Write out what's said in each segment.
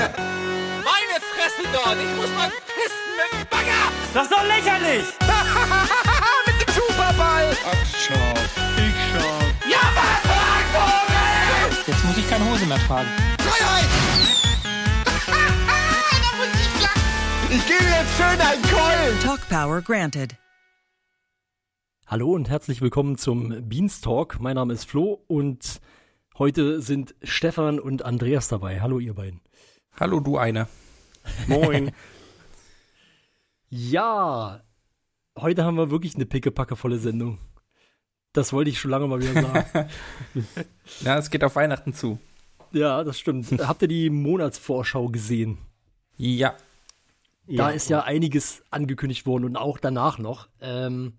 Meine Fresse dort! Ich muss mal pissen mit dem Bagger! Das ist doch lächerlich! mit dem Superball! Ach, schau. Ich schau. Ja, was, Vogel! Jetzt muss ich keine Hose mehr tragen. Freiheit! ich gebe jetzt schön einen Keulen! Talk Power granted. Hallo und herzlich willkommen zum Beanstalk. Mein Name ist Flo und heute sind Stefan und Andreas dabei. Hallo ihr beiden. Hallo, du eine. Moin. ja, heute haben wir wirklich eine pickepackevolle Sendung. Das wollte ich schon lange mal wieder sagen. Ja, es geht auf Weihnachten zu. ja, das stimmt. Habt ihr die Monatsvorschau gesehen? Ja. Da ist ja einiges angekündigt worden und auch danach noch. Ähm,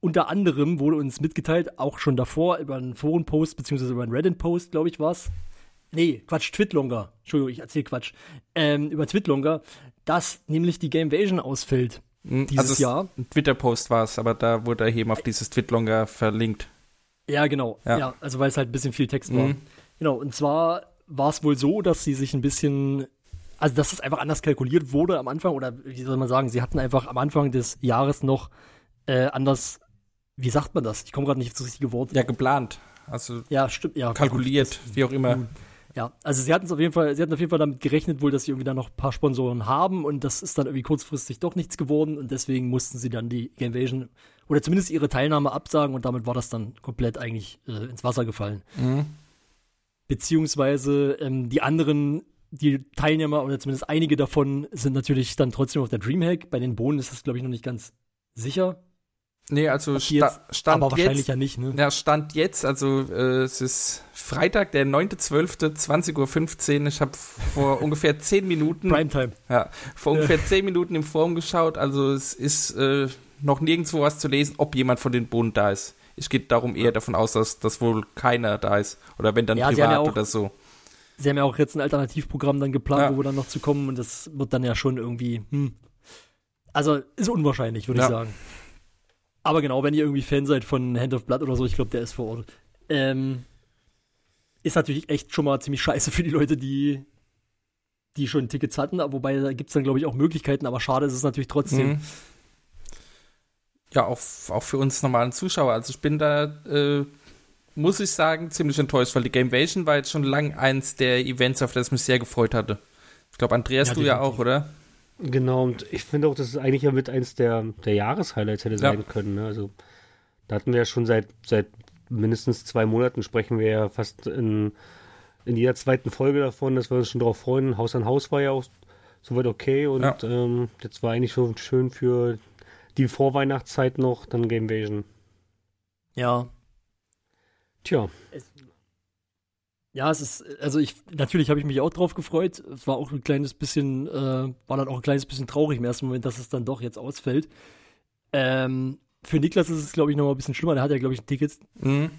unter anderem wurde uns mitgeteilt, auch schon davor über einen Forenpost, beziehungsweise über einen Reddit-Post, glaube ich, war's. Nee, Quatsch, Twitlonger. Entschuldigung, ich erzähle Quatsch. Ähm, über Twitlonger, dass nämlich die Gamevasion ausfällt Hm, dieses es- Jahr. Ein Twitter-Post war es, aber da wurde er eben auf dieses Twitlonger verlinkt. Ja, genau. Ja, Ja. also weil es halt ein bisschen viel Text war. Mhm. Genau, und zwar war es wohl so, dass sie sich ein bisschen, also dass es einfach anders kalkuliert wurde am Anfang, oder wie soll man sagen, sie hatten einfach am Anfang des Jahres noch äh, anders, wie sagt man das? Ich komme gerade nicht auf das richtige Wort. Ja, geplant. Also Ja, stimmt, ja. kalkuliert, wie auch immer. Ja, also sie hatten es auf jeden Fall, sie hatten auf jeden Fall damit gerechnet wohl, dass sie irgendwie da noch ein paar Sponsoren haben und das ist dann irgendwie kurzfristig doch nichts geworden und deswegen mussten sie dann die Gamevasion oder zumindest ihre Teilnahme absagen und damit war das dann komplett eigentlich äh, ins Wasser gefallen. Mhm. Beziehungsweise ähm, die anderen, die Teilnehmer oder zumindest einige davon sind natürlich dann trotzdem auf der Dreamhack. Bei den Bohnen ist das, glaube ich, noch nicht ganz sicher. Nee, also sta jetzt- Stand aber wahrscheinlich jetzt. ja nicht, ne? Ja, Stand jetzt, also äh, es ist Freitag, der 9.12., 20.15 Uhr. Ich habe vor ungefähr 10 Minuten, Primetime. ja, vor ungefähr 10 Minuten im Forum geschaut. Also es ist äh, noch nirgendwo was zu lesen, ob jemand von den Bohnen da ist. Ich gehe darum eher davon aus, dass, dass wohl keiner da ist. Oder wenn dann Ja, privat ja auch- oder so. Sie haben ja auch jetzt ein Alternativprogramm dann geplant, Ja. wo wir dann noch zu kommen und das wird dann ja schon irgendwie, hm. Also ist unwahrscheinlich, würde ich sagen. Aber genau, wenn ihr irgendwie Fan seid von Hand of Blood oder so, ich glaube, der ist vor Ort. Ähm, ist natürlich echt schon mal ziemlich scheiße für die Leute, die, die schon Tickets hatten, wobei da gibt es dann, glaube ich, auch Möglichkeiten, aber schade ist es natürlich trotzdem. Mhm. Ja, auch, auch für uns normalen Zuschauer. Also ich bin da, äh, muss ich sagen, ziemlich enttäuscht, weil die Gamevasion war jetzt schon lang eins der Events, auf das ich mich sehr gefreut hatte. Ich glaube, Andreas, Ja, du ja auch, oder? Genau, und ich finde auch, dass es eigentlich ja mit eins der, der Jahreshighlights hätte sein können. Ne? Also, da hatten wir ja schon seit, seit mindestens zwei Monaten sprechen wir ja fast in, in jeder zweiten Folge davon, dass wir uns schon darauf freuen. Haus an Haus war ja auch soweit okay und Ja. ähm, jetzt war eigentlich schon schön für die Vorweihnachtszeit noch dann Gamevasion. Ja. Tja, Ja, es ist, also ich, natürlich habe ich mich auch drauf gefreut. Es war auch ein kleines bisschen, äh, war dann auch ein kleines bisschen traurig im ersten Moment, dass es dann doch jetzt ausfällt. Ähm, für Niklas ist es, glaube ich, noch mal ein bisschen schlimmer. Der hat ja, glaube ich, ein Ticket. Mhm.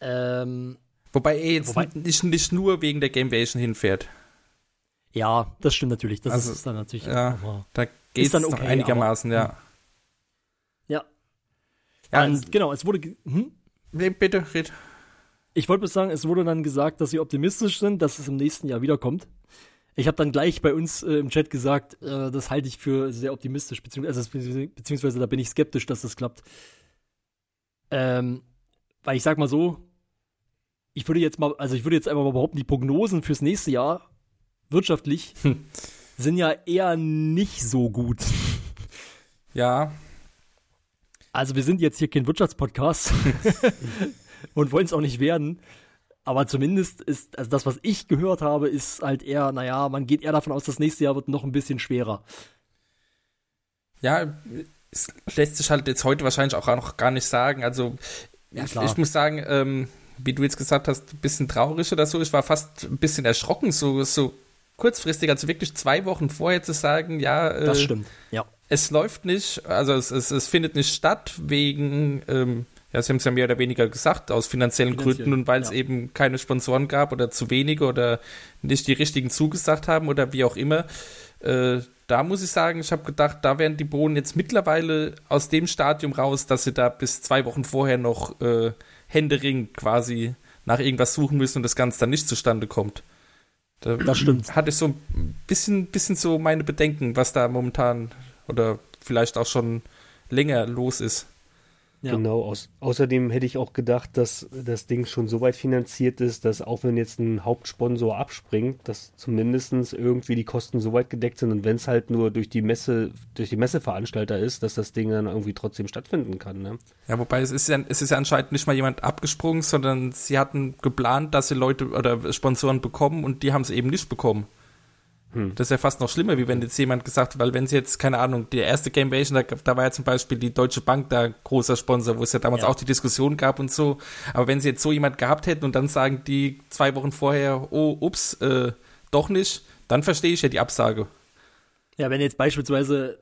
Ähm, Wobei er jetzt Wobei- nicht, nicht nur wegen der Gamevasion hinfährt. ja, das stimmt natürlich. Das Also, ist dann natürlich ja. Da geht es dann okay, einigermaßen, ja. Ja. Ja, Und es- genau, es wurde, hm? nee, bitte, red. Ich wollte bloß sagen, es wurde dann gesagt, dass sie optimistisch sind, dass es im nächsten Jahr wiederkommt. Ich habe dann gleich bei uns äh, im Chat gesagt, äh, das halte ich für sehr optimistisch, beziehungsweise, also, beziehungsweise da bin ich skeptisch, dass das klappt. Ähm, weil ich sag mal so, ich würde jetzt mal, also ich würde jetzt einfach mal behaupten, die Prognosen fürs nächste Jahr wirtschaftlich sind ja eher nicht so gut. Ja, Also wir sind jetzt hier kein Wirtschaftspodcast und wollen es auch nicht werden. Aber zumindest ist, also das, was ich gehört habe, ist halt eher, naja, man geht eher davon aus, das nächste Jahr wird noch ein bisschen schwerer. Ja, es lässt sich halt jetzt heute wahrscheinlich auch noch gar nicht sagen. Also, Ja, ich, ich muss sagen, ähm, wie du jetzt gesagt hast, ein bisschen traurig oder so. Ich war fast ein bisschen erschrocken, so, so kurzfristig, also wirklich zwei Wochen vorher zu sagen, ja, äh, Das stimmt. Ja. es läuft nicht, also es, es, es findet nicht statt wegen, ähm, ja, sie haben es ja mehr oder weniger gesagt, aus finanziellen Finanziell, Gründen und weil es ja. eben keine Sponsoren gab oder zu wenige oder nicht die richtigen zugesagt haben oder wie auch immer. Äh, da muss ich sagen, ich habe gedacht, da wären die Bohnen jetzt mittlerweile aus dem Stadium raus, dass sie da bis zwei Wochen vorher noch äh, Händering quasi nach irgendwas suchen müssen und das Ganze dann nicht zustande kommt. Da das stimmt. Hatte ich so ein bisschen, bisschen so meine Bedenken, was da momentan oder vielleicht auch schon länger los ist. Ja. Genau, aus, außerdem hätte ich auch gedacht, dass das Ding schon so weit finanziert ist, dass auch wenn jetzt ein Hauptsponsor abspringt, dass zumindest irgendwie die Kosten so weit gedeckt sind und wenn es halt nur durch die Messe, durch die Messeveranstalter ist, dass das Ding dann irgendwie trotzdem stattfinden kann. Ne? Ja, wobei es ist ja, es ist ja anscheinend nicht mal jemand abgesprungen, sondern sie hatten geplant, dass sie Leute oder Sponsoren bekommen und die haben es eben nicht bekommen. Hm. Das ist ja fast noch schlimmer, wie wenn jetzt jemand gesagt hat, weil wenn sie jetzt, keine Ahnung, die erste Gamebation, da, da war ja zum Beispiel die Deutsche Bank da großer Sponsor, wo es ja damals ja. auch die Diskussion gab und so. Aber wenn sie jetzt so jemand gehabt hätten und dann sagen die zwei Wochen vorher, oh, ups, äh, doch nicht, dann verstehe ich ja die Absage. Ja, wenn jetzt beispielsweise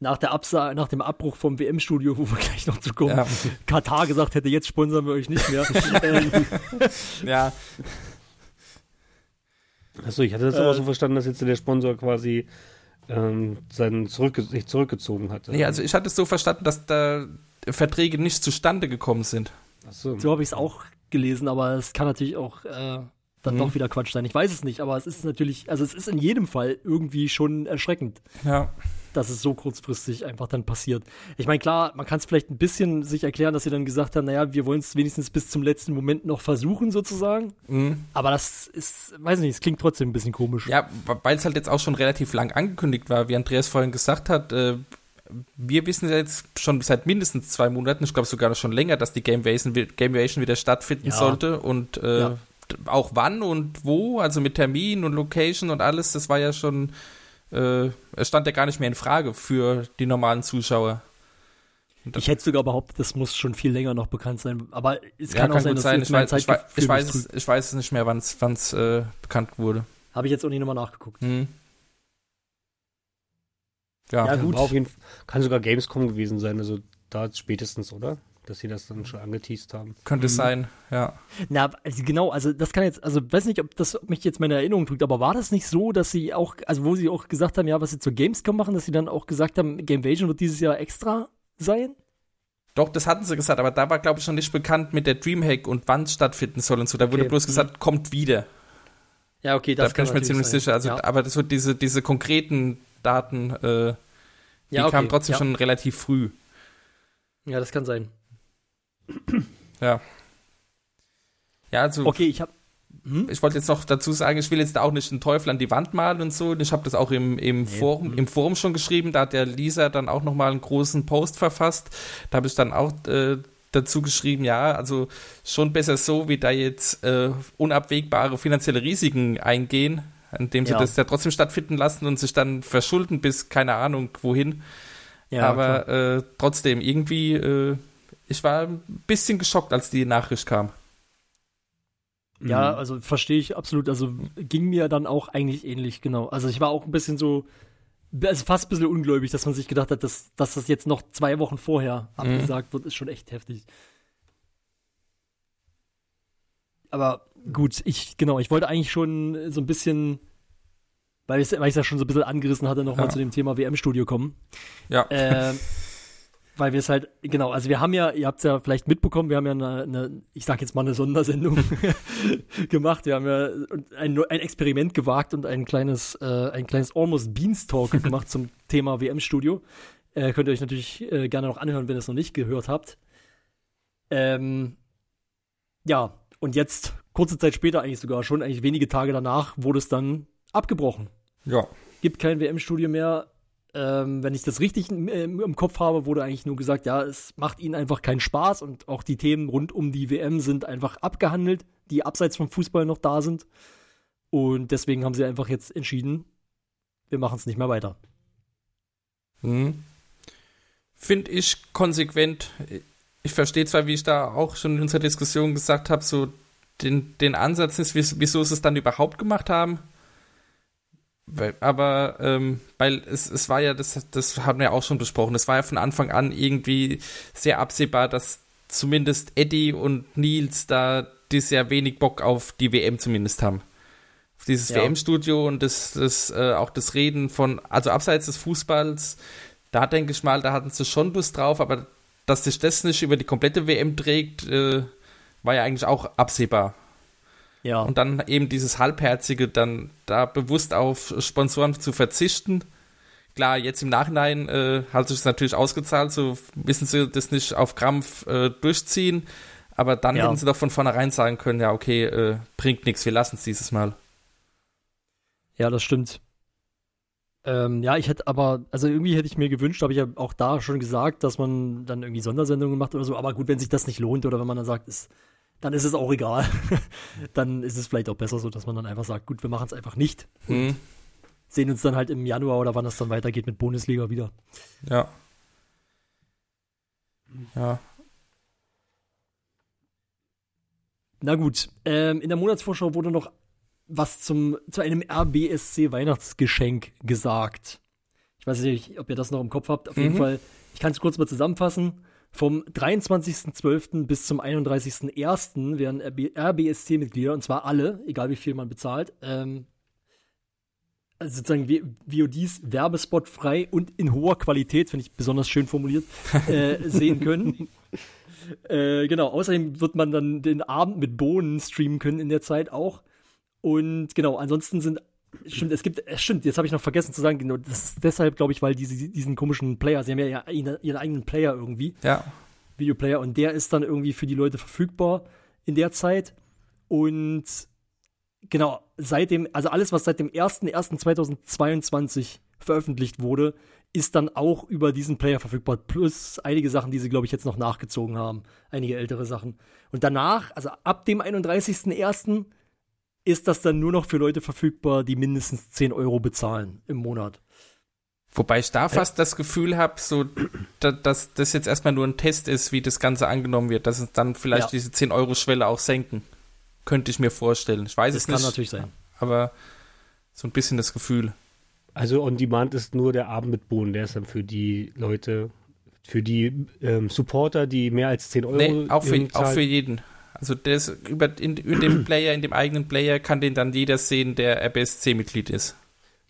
nach der Absage, nach dem Abbruch vom WM-Studio, wo wir gleich noch zu kommen, ja. Katar gesagt hätte, jetzt sponsern wir euch nicht mehr. Ähm, ja, Achso, ich hatte das äh, aber so verstanden, dass jetzt der Sponsor quasi ähm, seinen zurückge sich zurückgezogen hatte. Nee, also ich hatte es so verstanden, dass da Verträge nicht zustande gekommen sind. Achso. So habe ich es auch gelesen, aber es kann natürlich auch äh, dann mhm. doch wieder Quatsch sein. Ich weiß es nicht, aber es ist natürlich, also es ist in jedem Fall irgendwie schon erschreckend. Ja dass es so kurzfristig einfach dann passiert. Ich meine, klar, man kann es vielleicht ein bisschen sich erklären, dass sie dann gesagt haben, naja, wir wollen es wenigstens bis zum letzten Moment noch versuchen, sozusagen. Mhm. Aber das ist, weiß nicht, es klingt trotzdem ein bisschen komisch. Ja, weil es halt jetzt auch schon relativ lang angekündigt war, wie Andreas vorhin gesagt hat, äh, wir wissen ja jetzt schon seit mindestens zwei Monaten, ich glaube sogar schon länger, dass die Gamevation, Gamevation wieder stattfinden ja. sollte und äh, ja. auch wann und wo, also mit Termin und Location und alles, das war ja schon äh, es stand ja gar nicht mehr in Frage für die normalen Zuschauer. Ich hätte sogar behauptet, das muss schon viel länger noch bekannt sein. Aber es kann ja, auch sein, dass sein. Ich, weiß, ich, weiß, ich, weiß es, ich weiß es nicht mehr, wann es äh, bekannt wurde. Habe ich jetzt auch nicht nochmal nachgeguckt. Mhm. Ja, ja gut. Auf jeden Fall, kann sogar Gamescom gewesen sein, also da spätestens, oder? Dass sie das dann schon angeteased haben. Könnte mhm. sein, ja. Na, also genau, also das kann jetzt, also weiß nicht, ob das ob mich jetzt meine Erinnerung trügt, aber war das nicht so, dass sie auch, also wo sie auch gesagt haben, ja, was sie zur Gamescom machen, dass sie dann auch gesagt haben, Gamevasion wird dieses Jahr extra sein? Doch, das hatten sie gesagt, aber da war, glaube ich, schon nicht bekannt mit der Dreamhack und wann es stattfinden soll und so. Da okay. wurde bloß gesagt, mhm. kommt wieder. Ja, okay, das da bin ich mir ziemlich sein. sicher. Also, ja. aber das wird diese, diese konkreten Daten, äh, die ja, okay. kamen trotzdem ja. schon relativ früh. Ja, das kann sein. Ja. Ja, also. Okay, ich habe hm? Ich wollte jetzt noch dazu sagen, ich will jetzt da auch nicht einen Teufel an die Wand malen und so. Ich habe das auch im, im, nee. Forum, im Forum schon geschrieben. Da hat der Lisa dann auch nochmal einen großen Post verfasst. Da habe ich dann auch äh, dazu geschrieben, ja, also schon besser so, wie da jetzt äh, unabwegbare finanzielle Risiken eingehen, indem sie ja. das ja trotzdem stattfinden lassen und sich dann verschulden bis keine Ahnung wohin. Ja, Aber äh, trotzdem, irgendwie äh, ich war ein bisschen geschockt, als die Nachricht kam. Ja, mhm. also verstehe ich absolut. Also ging mir dann auch eigentlich ähnlich, genau. Also ich war auch ein bisschen so, also fast ein bisschen ungläubig, dass man sich gedacht hat, dass, dass das jetzt noch zwei Wochen vorher mhm. abgesagt wird, ist schon echt heftig. Aber gut, ich, genau, ich wollte eigentlich schon so ein bisschen, weil ich es ja schon so ein bisschen angerissen hatte, nochmal ja. zu dem Thema WM-Studio kommen. Ja. Äh, weil wir es halt, genau, also wir haben ja, ihr habt es ja vielleicht mitbekommen, wir haben ja eine, eine ich sag jetzt mal eine Sondersendung gemacht. Wir haben ja ein, ein Experiment gewagt und ein kleines, äh, ein kleines Almost Beanstalk gemacht zum Thema WM-Studio. Äh, könnt ihr euch natürlich äh, gerne noch anhören, wenn ihr es noch nicht gehört habt. Ähm, ja, und jetzt, kurze Zeit später eigentlich sogar, schon eigentlich wenige Tage danach, wurde es dann abgebrochen. Ja. Gibt kein WM-Studio mehr ähm, wenn ich das richtig im, im, Kopf habe, wurde eigentlich nur gesagt, ja, es macht ihnen einfach keinen Spaß und auch die Themen rund um die WM sind einfach abgehandelt, die abseits vom Fußball noch da sind. Und deswegen haben sie einfach jetzt entschieden, wir machen es nicht mehr weiter. Hm. Finde ich konsequent. Ich verstehe zwar, wie ich da auch schon in unserer Diskussion gesagt habe, so den, den Ansatz ist, wieso sie es dann überhaupt gemacht haben aber ähm, weil es, es war ja, das, das haben wir auch schon besprochen, es war ja von Anfang an irgendwie sehr absehbar, dass zumindest Eddie und Nils da dieses Jahr wenig Bock auf die WM zumindest haben. Auf dieses ja. WM-Studio und das, das äh, auch das Reden von, also abseits des Fußballs, da denke ich mal, da hatten sie schon Lust drauf, aber dass sich das nicht über die komplette WM trägt, äh, war ja eigentlich auch absehbar. Ja. Und dann eben dieses Halbherzige, dann da bewusst auf Sponsoren zu verzichten. Klar, jetzt im Nachhinein äh, hat sich es natürlich ausgezahlt, so wissen sie das nicht auf Krampf äh, durchziehen. Aber dann Ja. hätten sie doch von vornherein sagen können, ja, okay, äh, bringt nichts, wir lassen es dieses Mal. Ja, das stimmt. Ähm, ja, ich hätte aber, also irgendwie hätte ich mir gewünscht, habe ich ja auch da schon gesagt, dass man dann irgendwie Sondersendungen macht oder so. Aber gut, wenn sich das nicht lohnt oder wenn man dann sagt, ist, dann ist es auch egal. dann ist es vielleicht auch besser so, dass man dann einfach sagt, gut, wir machen es einfach nicht. Hm, Sehen uns dann halt im Januar oder wann es dann weitergeht mit Bundesliga wieder. ja. Ja. Na gut, ähm, in der Monatsvorschau wurde noch was zum, zu einem RBSC Weihnachtsgeschenk gesagt. Ich weiß nicht, ob ihr das noch im Kopf habt. Auf jeden Mhm. Fall, ich kann es kurz mal zusammenfassen. Vom 23.12. bis zum 31.01. werden RBSC-Mitglieder, und zwar alle, egal wie viel man bezahlt, ähm, also sozusagen VODs werbespotfrei und in hoher Qualität, finde ich besonders schön formuliert, äh, sehen können. Äh, genau, außerdem wird man dann den Abend mit Bohnen streamen können in der Zeit auch. Und genau, ansonsten sind, stimmt, es gibt, es stimmt, jetzt habe ich noch vergessen zu sagen, genau, das ist deshalb, glaube ich, weil diese, diesen komischen Player, sie haben ja ihren, eigenen Player irgendwie, Ja. Videoplayer, und der ist dann irgendwie für die Leute verfügbar in der Zeit. Und genau, seit dem, also alles, was seit dem 01.01.2022 veröffentlicht wurde, ist dann auch über diesen Player verfügbar. Plus einige Sachen, die sie, glaube ich, jetzt noch nachgezogen haben. Einige ältere Sachen. Und danach, also ab dem 31.01. ist das dann nur noch für Leute verfügbar, die mindestens 10 Euro bezahlen im Monat. Wobei ich da fast das Gefühl habe, so, da, dass das jetzt erstmal nur ein Test ist, wie das Ganze angenommen wird, dass es dann vielleicht Ja. diese 10-Euro-Schwelle auch senken. Könnte ich mir vorstellen. Ich weiß Das es kann nicht, natürlich sein. aber so ein bisschen das Gefühl. Also On Demand ist nur der Abend mit Bohnen, der ist dann für die Leute, für die ähm, Supporter, die mehr als 10 Euro Nee, auch für, auch für jeden. Also das über in, in dem Player, in dem eigenen Player kann den dann jeder sehen, der RBSC-Mitglied ist.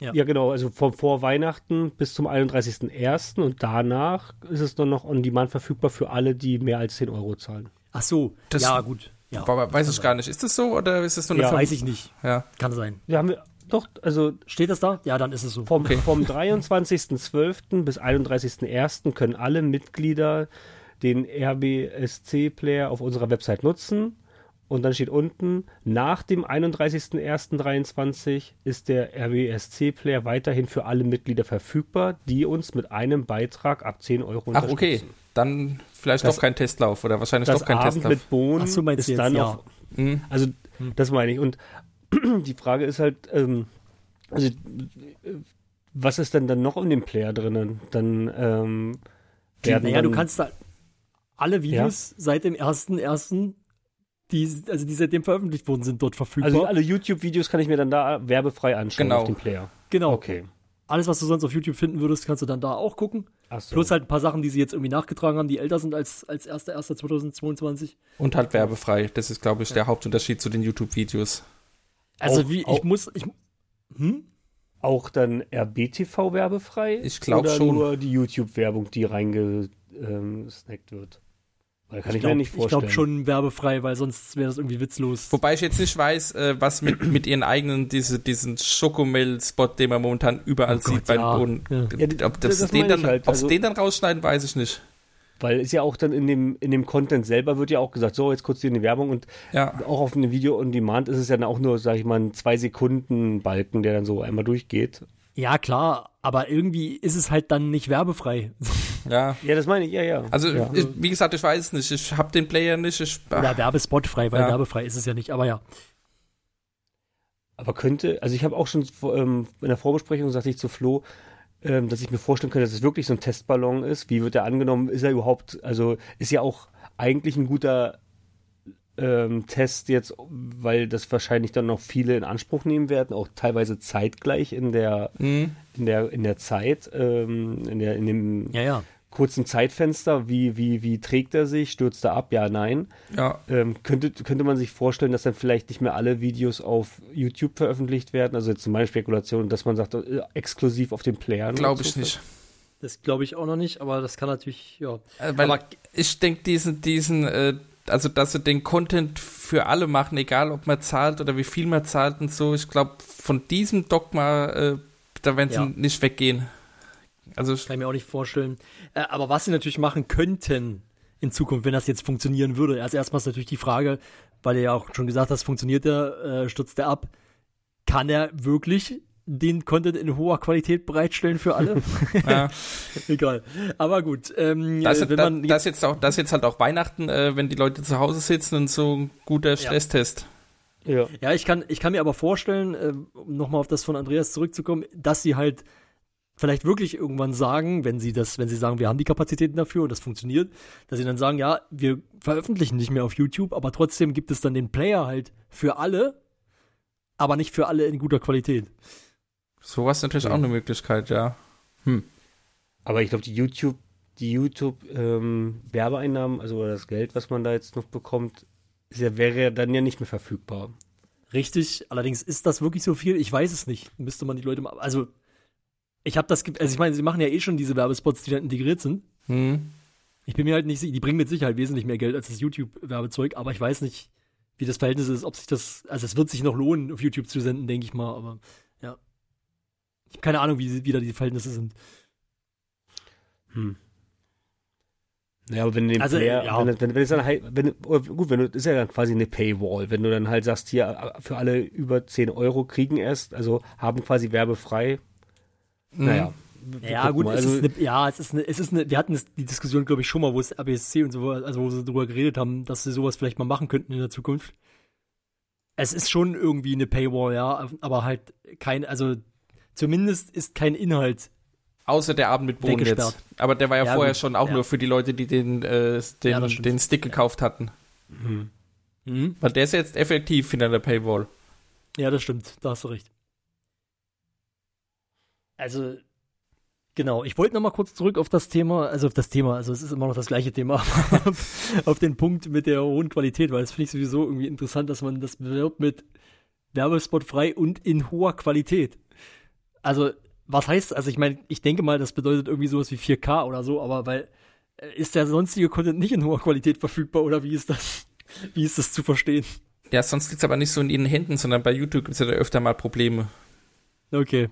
Ja, genau, also von vor Weihnachten bis zum 31.01. und danach ist es dann noch On Demand verfügbar für alle, die mehr als 10 Euro zahlen. Ach so, Das- ja, gut. Ja, Aber weiß ich gar nicht. Ist das so oder ist das nur eine Ja, Verm- weiß ich nicht. Ja. Kann sein. Wir haben wir, doch, also Steht das da? Ja, dann ist es so. Vom, vom 23.12. bis 31.01. können alle Mitglieder den RBSC-Player auf unserer Website nutzen. Und dann steht unten, nach dem 31.01.23 ist der RBSC-Player weiterhin für alle Mitglieder verfügbar, die uns mit einem Beitrag ab 10 Euro Ach, okay. unterstützen. Dann vielleicht Das- doch kein Testlauf oder wahrscheinlich Das doch kein Abend Testlauf. mit Bohnen Ach so, meinst ist du jetzt, dann ja. auf, Hm. Also, das meine ich. Und die Frage ist halt, ähm, also, äh, was ist denn dann noch in dem Player drinnen? Dann ähm, werden Naja, du kannst da alle Videos seit dem 1.1., die, also die seitdem veröffentlicht worden sind, dort verfügbar. also alle YouTube-Videos kann ich mir dann da werbefrei anschauen Genau. auf dem Player. genau. Okay. Alles, was du sonst auf YouTube finden würdest, kannst du dann da auch gucken. Ach so. Plus halt ein paar Sachen, die sie jetzt irgendwie nachgetragen haben, die älter sind als, als 1.1.2022. Und halt werbefrei. Das ist, glaube ich, der Hauptunterschied zu den YouTube-Videos. Also Auch- wie, auch- ich muss, ich, hm? Auch dann RBTV werbefrei? Ich glaub Oder schon. nur die YouTube-Werbung, die reingesnackt wird? Weil kann ich, glaub- mir nicht Ich vorstellen. glaube schon werbefrei, weil sonst wäre das irgendwie witzlos. Wobei ich jetzt nicht weiß, äh, was mit, mit ihren eigenen, diese, diesen Schokomel-Spot, den man momentan überall Oh Gott, sieht bei ja. den Boden. Ja. Ja, Ob das, das den dann, ich halt. Also- den dann rausschneiden, weiß ich nicht. Weil ist ja auch dann in dem, in dem Content selber wird ja auch gesagt, so, jetzt kurz hier eine Werbung und Ja. auch auf einem Video on Demand ist es ja dann auch nur, sag ich mal, ein zwei Sekunden Balken, der dann so einmal durchgeht. Ja, klar, aber irgendwie ist es halt dann nicht werbefrei. Ja. Ja, das meine ich, ja, ja. Also, ja. ich, wie gesagt, ich weiß es nicht. Ich habe den Player nicht. Ich, Oder werbespotfrei, weil Ja. werbefrei ist es ja nicht, aber ja. Aber könnte, also ich habe auch schon vor- ähm, in der Vorbesprechung sagte ich zu Flo, ähm, dass ich mir vorstellen könnte, dass es wirklich so ein Testballon ist. Wie wird er angenommen? Ist er überhaupt, also ist ja auch eigentlich ein guter ähm, Test jetzt, weil das wahrscheinlich dann noch viele in Anspruch nehmen werden, auch teilweise zeitgleich in der, Hm. in der, in der Zeit, ähm, in, der, in dem Ja, ja. kurzen Zeitfenster, wie, wie, wie trägt er sich, stürzt er ab, ja, nein. Ja. Ähm, könnte, könnte man sich vorstellen, dass dann vielleicht nicht mehr alle Videos auf YouTube veröffentlicht werden? Also jetzt zum Beispiel Spekulation, dass man sagt, äh, exklusiv auf den Playern. Glaube ich so. nicht. Das glaube ich auch noch nicht, aber das kann natürlich, ja. Äh, Weil aber ich denke, diesen, diesen, äh, also dass sie den Content für alle machen, egal ob man zahlt oder wie viel man zahlt und so. Ich glaube, von diesem Dogma, äh, da werden sie Ja. nicht weggehen. Also Kann ich mir auch nicht vorstellen. Äh, aber was sie natürlich machen könnten in Zukunft, wenn das jetzt funktionieren würde, erst erstmal ist natürlich die Frage, weil du ja auch schon gesagt hast, funktioniert der, äh, stürzt der ab, kann er wirklich den Content in hoher Qualität bereitstellen für alle? ja, Egal. Aber gut, ähm, das, äh, ist, wenn man das, jetzt auch, das jetzt halt auch Weihnachten, äh, wenn die Leute zu Hause sitzen und so ein guter Stresstest. Ja. Ja, ich kann, ich kann mir aber vorstellen, äh, um nochmal auf das von Andreas zurückzukommen, dass sie halt vielleicht wirklich irgendwann sagen, wenn sie das, wenn sie sagen, wir haben die Kapazitäten dafür und das funktioniert, dass sie dann sagen, ja, wir veröffentlichen nicht mehr auf YouTube, aber trotzdem gibt es dann den Player halt für alle, aber nicht für alle in guter Qualität. Sowas ist natürlich Ja. auch eine Möglichkeit, ja. Aber ich glaube, die YouTube, die YouTube ähm, Werbeeinnahmen, also das Geld, was man da jetzt noch bekommt, ist ja, wäre ja dann ja nicht mehr verfügbar. Richtig, allerdings ist das wirklich so viel? Ich weiß es nicht. Müsste man die Leute mal, also ich habe das, ge- also ich meine, sie machen ja eh schon diese Werbespots, die dann integriert sind. Hm. Ich bin mir halt nicht sicher, die bringen mit Sicherheit wesentlich mehr Geld als das YouTube-Werbezeug, aber ich weiß nicht, wie das Verhältnis ist, ob sich das, also es wird sich noch lohnen, auf YouTube zu senden, denke ich mal, aber. Ich habe keine Ahnung, wie, wie da die Verhältnisse sind. Hm. Ja, aber wenn du den Also, Player, ja. wenn, wenn, wenn es dann halt, wenn, oder gut, wenn du, ist ja dann quasi eine Paywall, wenn du dann halt sagst, hier, für alle über 10 Euro kriegen erst, also haben quasi werbefrei, Mhm. naja. Ja, gut, mal. es also, ist eine, ja, es ist eine, es ist eine, wir hatten das, die Diskussion, glaube ich, schon mal, wo es ABSC und so, also wo sie darüber geredet haben, dass sie sowas vielleicht mal machen könnten in der Zukunft. Es ist schon irgendwie eine Paywall, ja, aber halt kein, also zumindest ist kein Inhalt. Außer der Abend mit Bohnen jetzt. Aber der war ja, Ja, vorher gut. schon auch Ja. nur für die Leute, die den, äh, den, Ja, den Stick gekauft hatten. hm. Mhm. Weil der ist jetzt effektiv hinter der Paywall. Ja, das stimmt, da hast du recht. Also, genau, ich wollte noch mal kurz zurück auf das Thema, also auf das Thema, also es ist immer noch das gleiche Thema, aber auf den Punkt mit der hohen Qualität, weil das finde ich sowieso irgendwie interessant, dass man das bewirbt mit Werbespot frei und in hoher Qualität. Also, was heißt, also ich meine, ich denke mal, das bedeutet irgendwie sowas wie 4K oder so, aber weil, äh, ist der sonstige Content nicht in hoher Qualität verfügbar oder wie ist das, wie ist das zu verstehen? Ja, sonst liegt es aber nicht so in ihren Händen, sondern bei YouTube gibt es ja da öfter mal Probleme, Okay.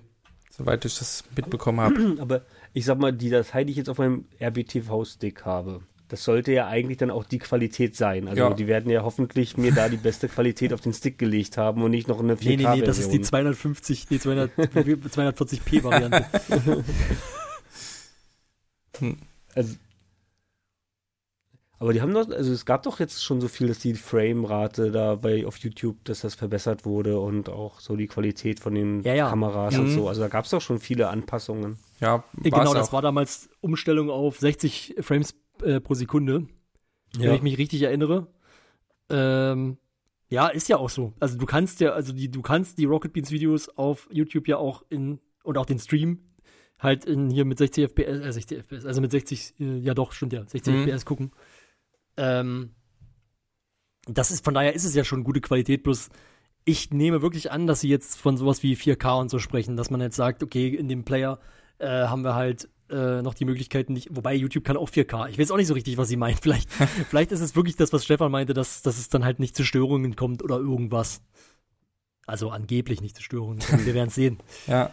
soweit ich das mitbekommen habe. aber ich sag mal, die Datei, die ich jetzt auf meinem RBTV-Stick habe, das sollte ja eigentlich dann auch die Qualität sein. Also Ja. die werden ja hoffentlich mir da die beste Qualität auf den Stick gelegt haben und nicht noch eine 4K-Version. Nee, nee, nee, das ist die 250, die 200, 240p Variante. Also, aber die haben doch, also es gab doch jetzt schon so viel, dass die Framerate da bei auf YouTube, dass das verbessert wurde und auch so die Qualität von den Ja, ja. Kameras Ja. und Mhm. so. Also da gab es doch schon viele Anpassungen. Ja, genau, war's das auch. war damals Umstellung auf 60 Frames äh, pro Sekunde, wenn ich mich richtig erinnere. Ähm, ja, ist ja auch so. Also du kannst ja, also die, du kannst die Rocket Beans Videos auf YouTube ja auch in und auch den Stream halt in hier mit 60 FPS, äh, 60 FPS, also mit 60, äh, ja doch, stimmt ja, 60 Mhm. FPS gucken. Ähm, das ist, von daher ist es ja schon gute Qualität, bloß ich nehme wirklich an, dass sie jetzt von sowas wie 4K und so sprechen, dass man jetzt sagt, okay, in dem Player äh, haben wir halt äh, noch die Möglichkeiten nicht, wobei YouTube kann auch 4K. Ich weiß auch nicht so richtig, was sie meint. Vielleicht, vielleicht ist es wirklich das, was Stefan meinte, dass, dass es dann halt nicht zu Störungen kommt oder irgendwas. Also angeblich nicht zu Störungen. Wir werden es sehen. Ja.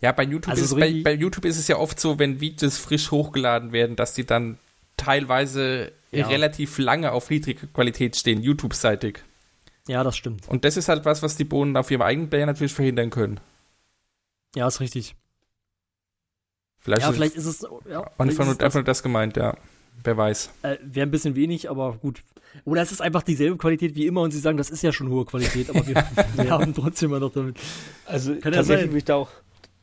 Ja, bei YouTube, Also ist, so bei, bei YouTube ist es ja oft so, wenn Videos frisch hochgeladen werden, dass die dann teilweise Ja. relativ lange auf niedrige Qualität stehen, YouTube-seitig. Ja, das stimmt. Und das ist halt was, was die Bohnen auf ihrem eigenen Player natürlich verhindern können. Ja, ist richtig. Vielleicht, ja, ist vielleicht ist es. Ja, es einfach, ist nur, es das. einfach nur das gemeint, ja. Wer weiß. Äh, Wäre ein bisschen wenig, aber gut. Oder es ist einfach dieselbe Qualität wie immer und sie sagen, das ist ja schon hohe Qualität, aber wir, wir haben trotzdem mal noch damit. Also Kann ja tatsächlich würde ich da auch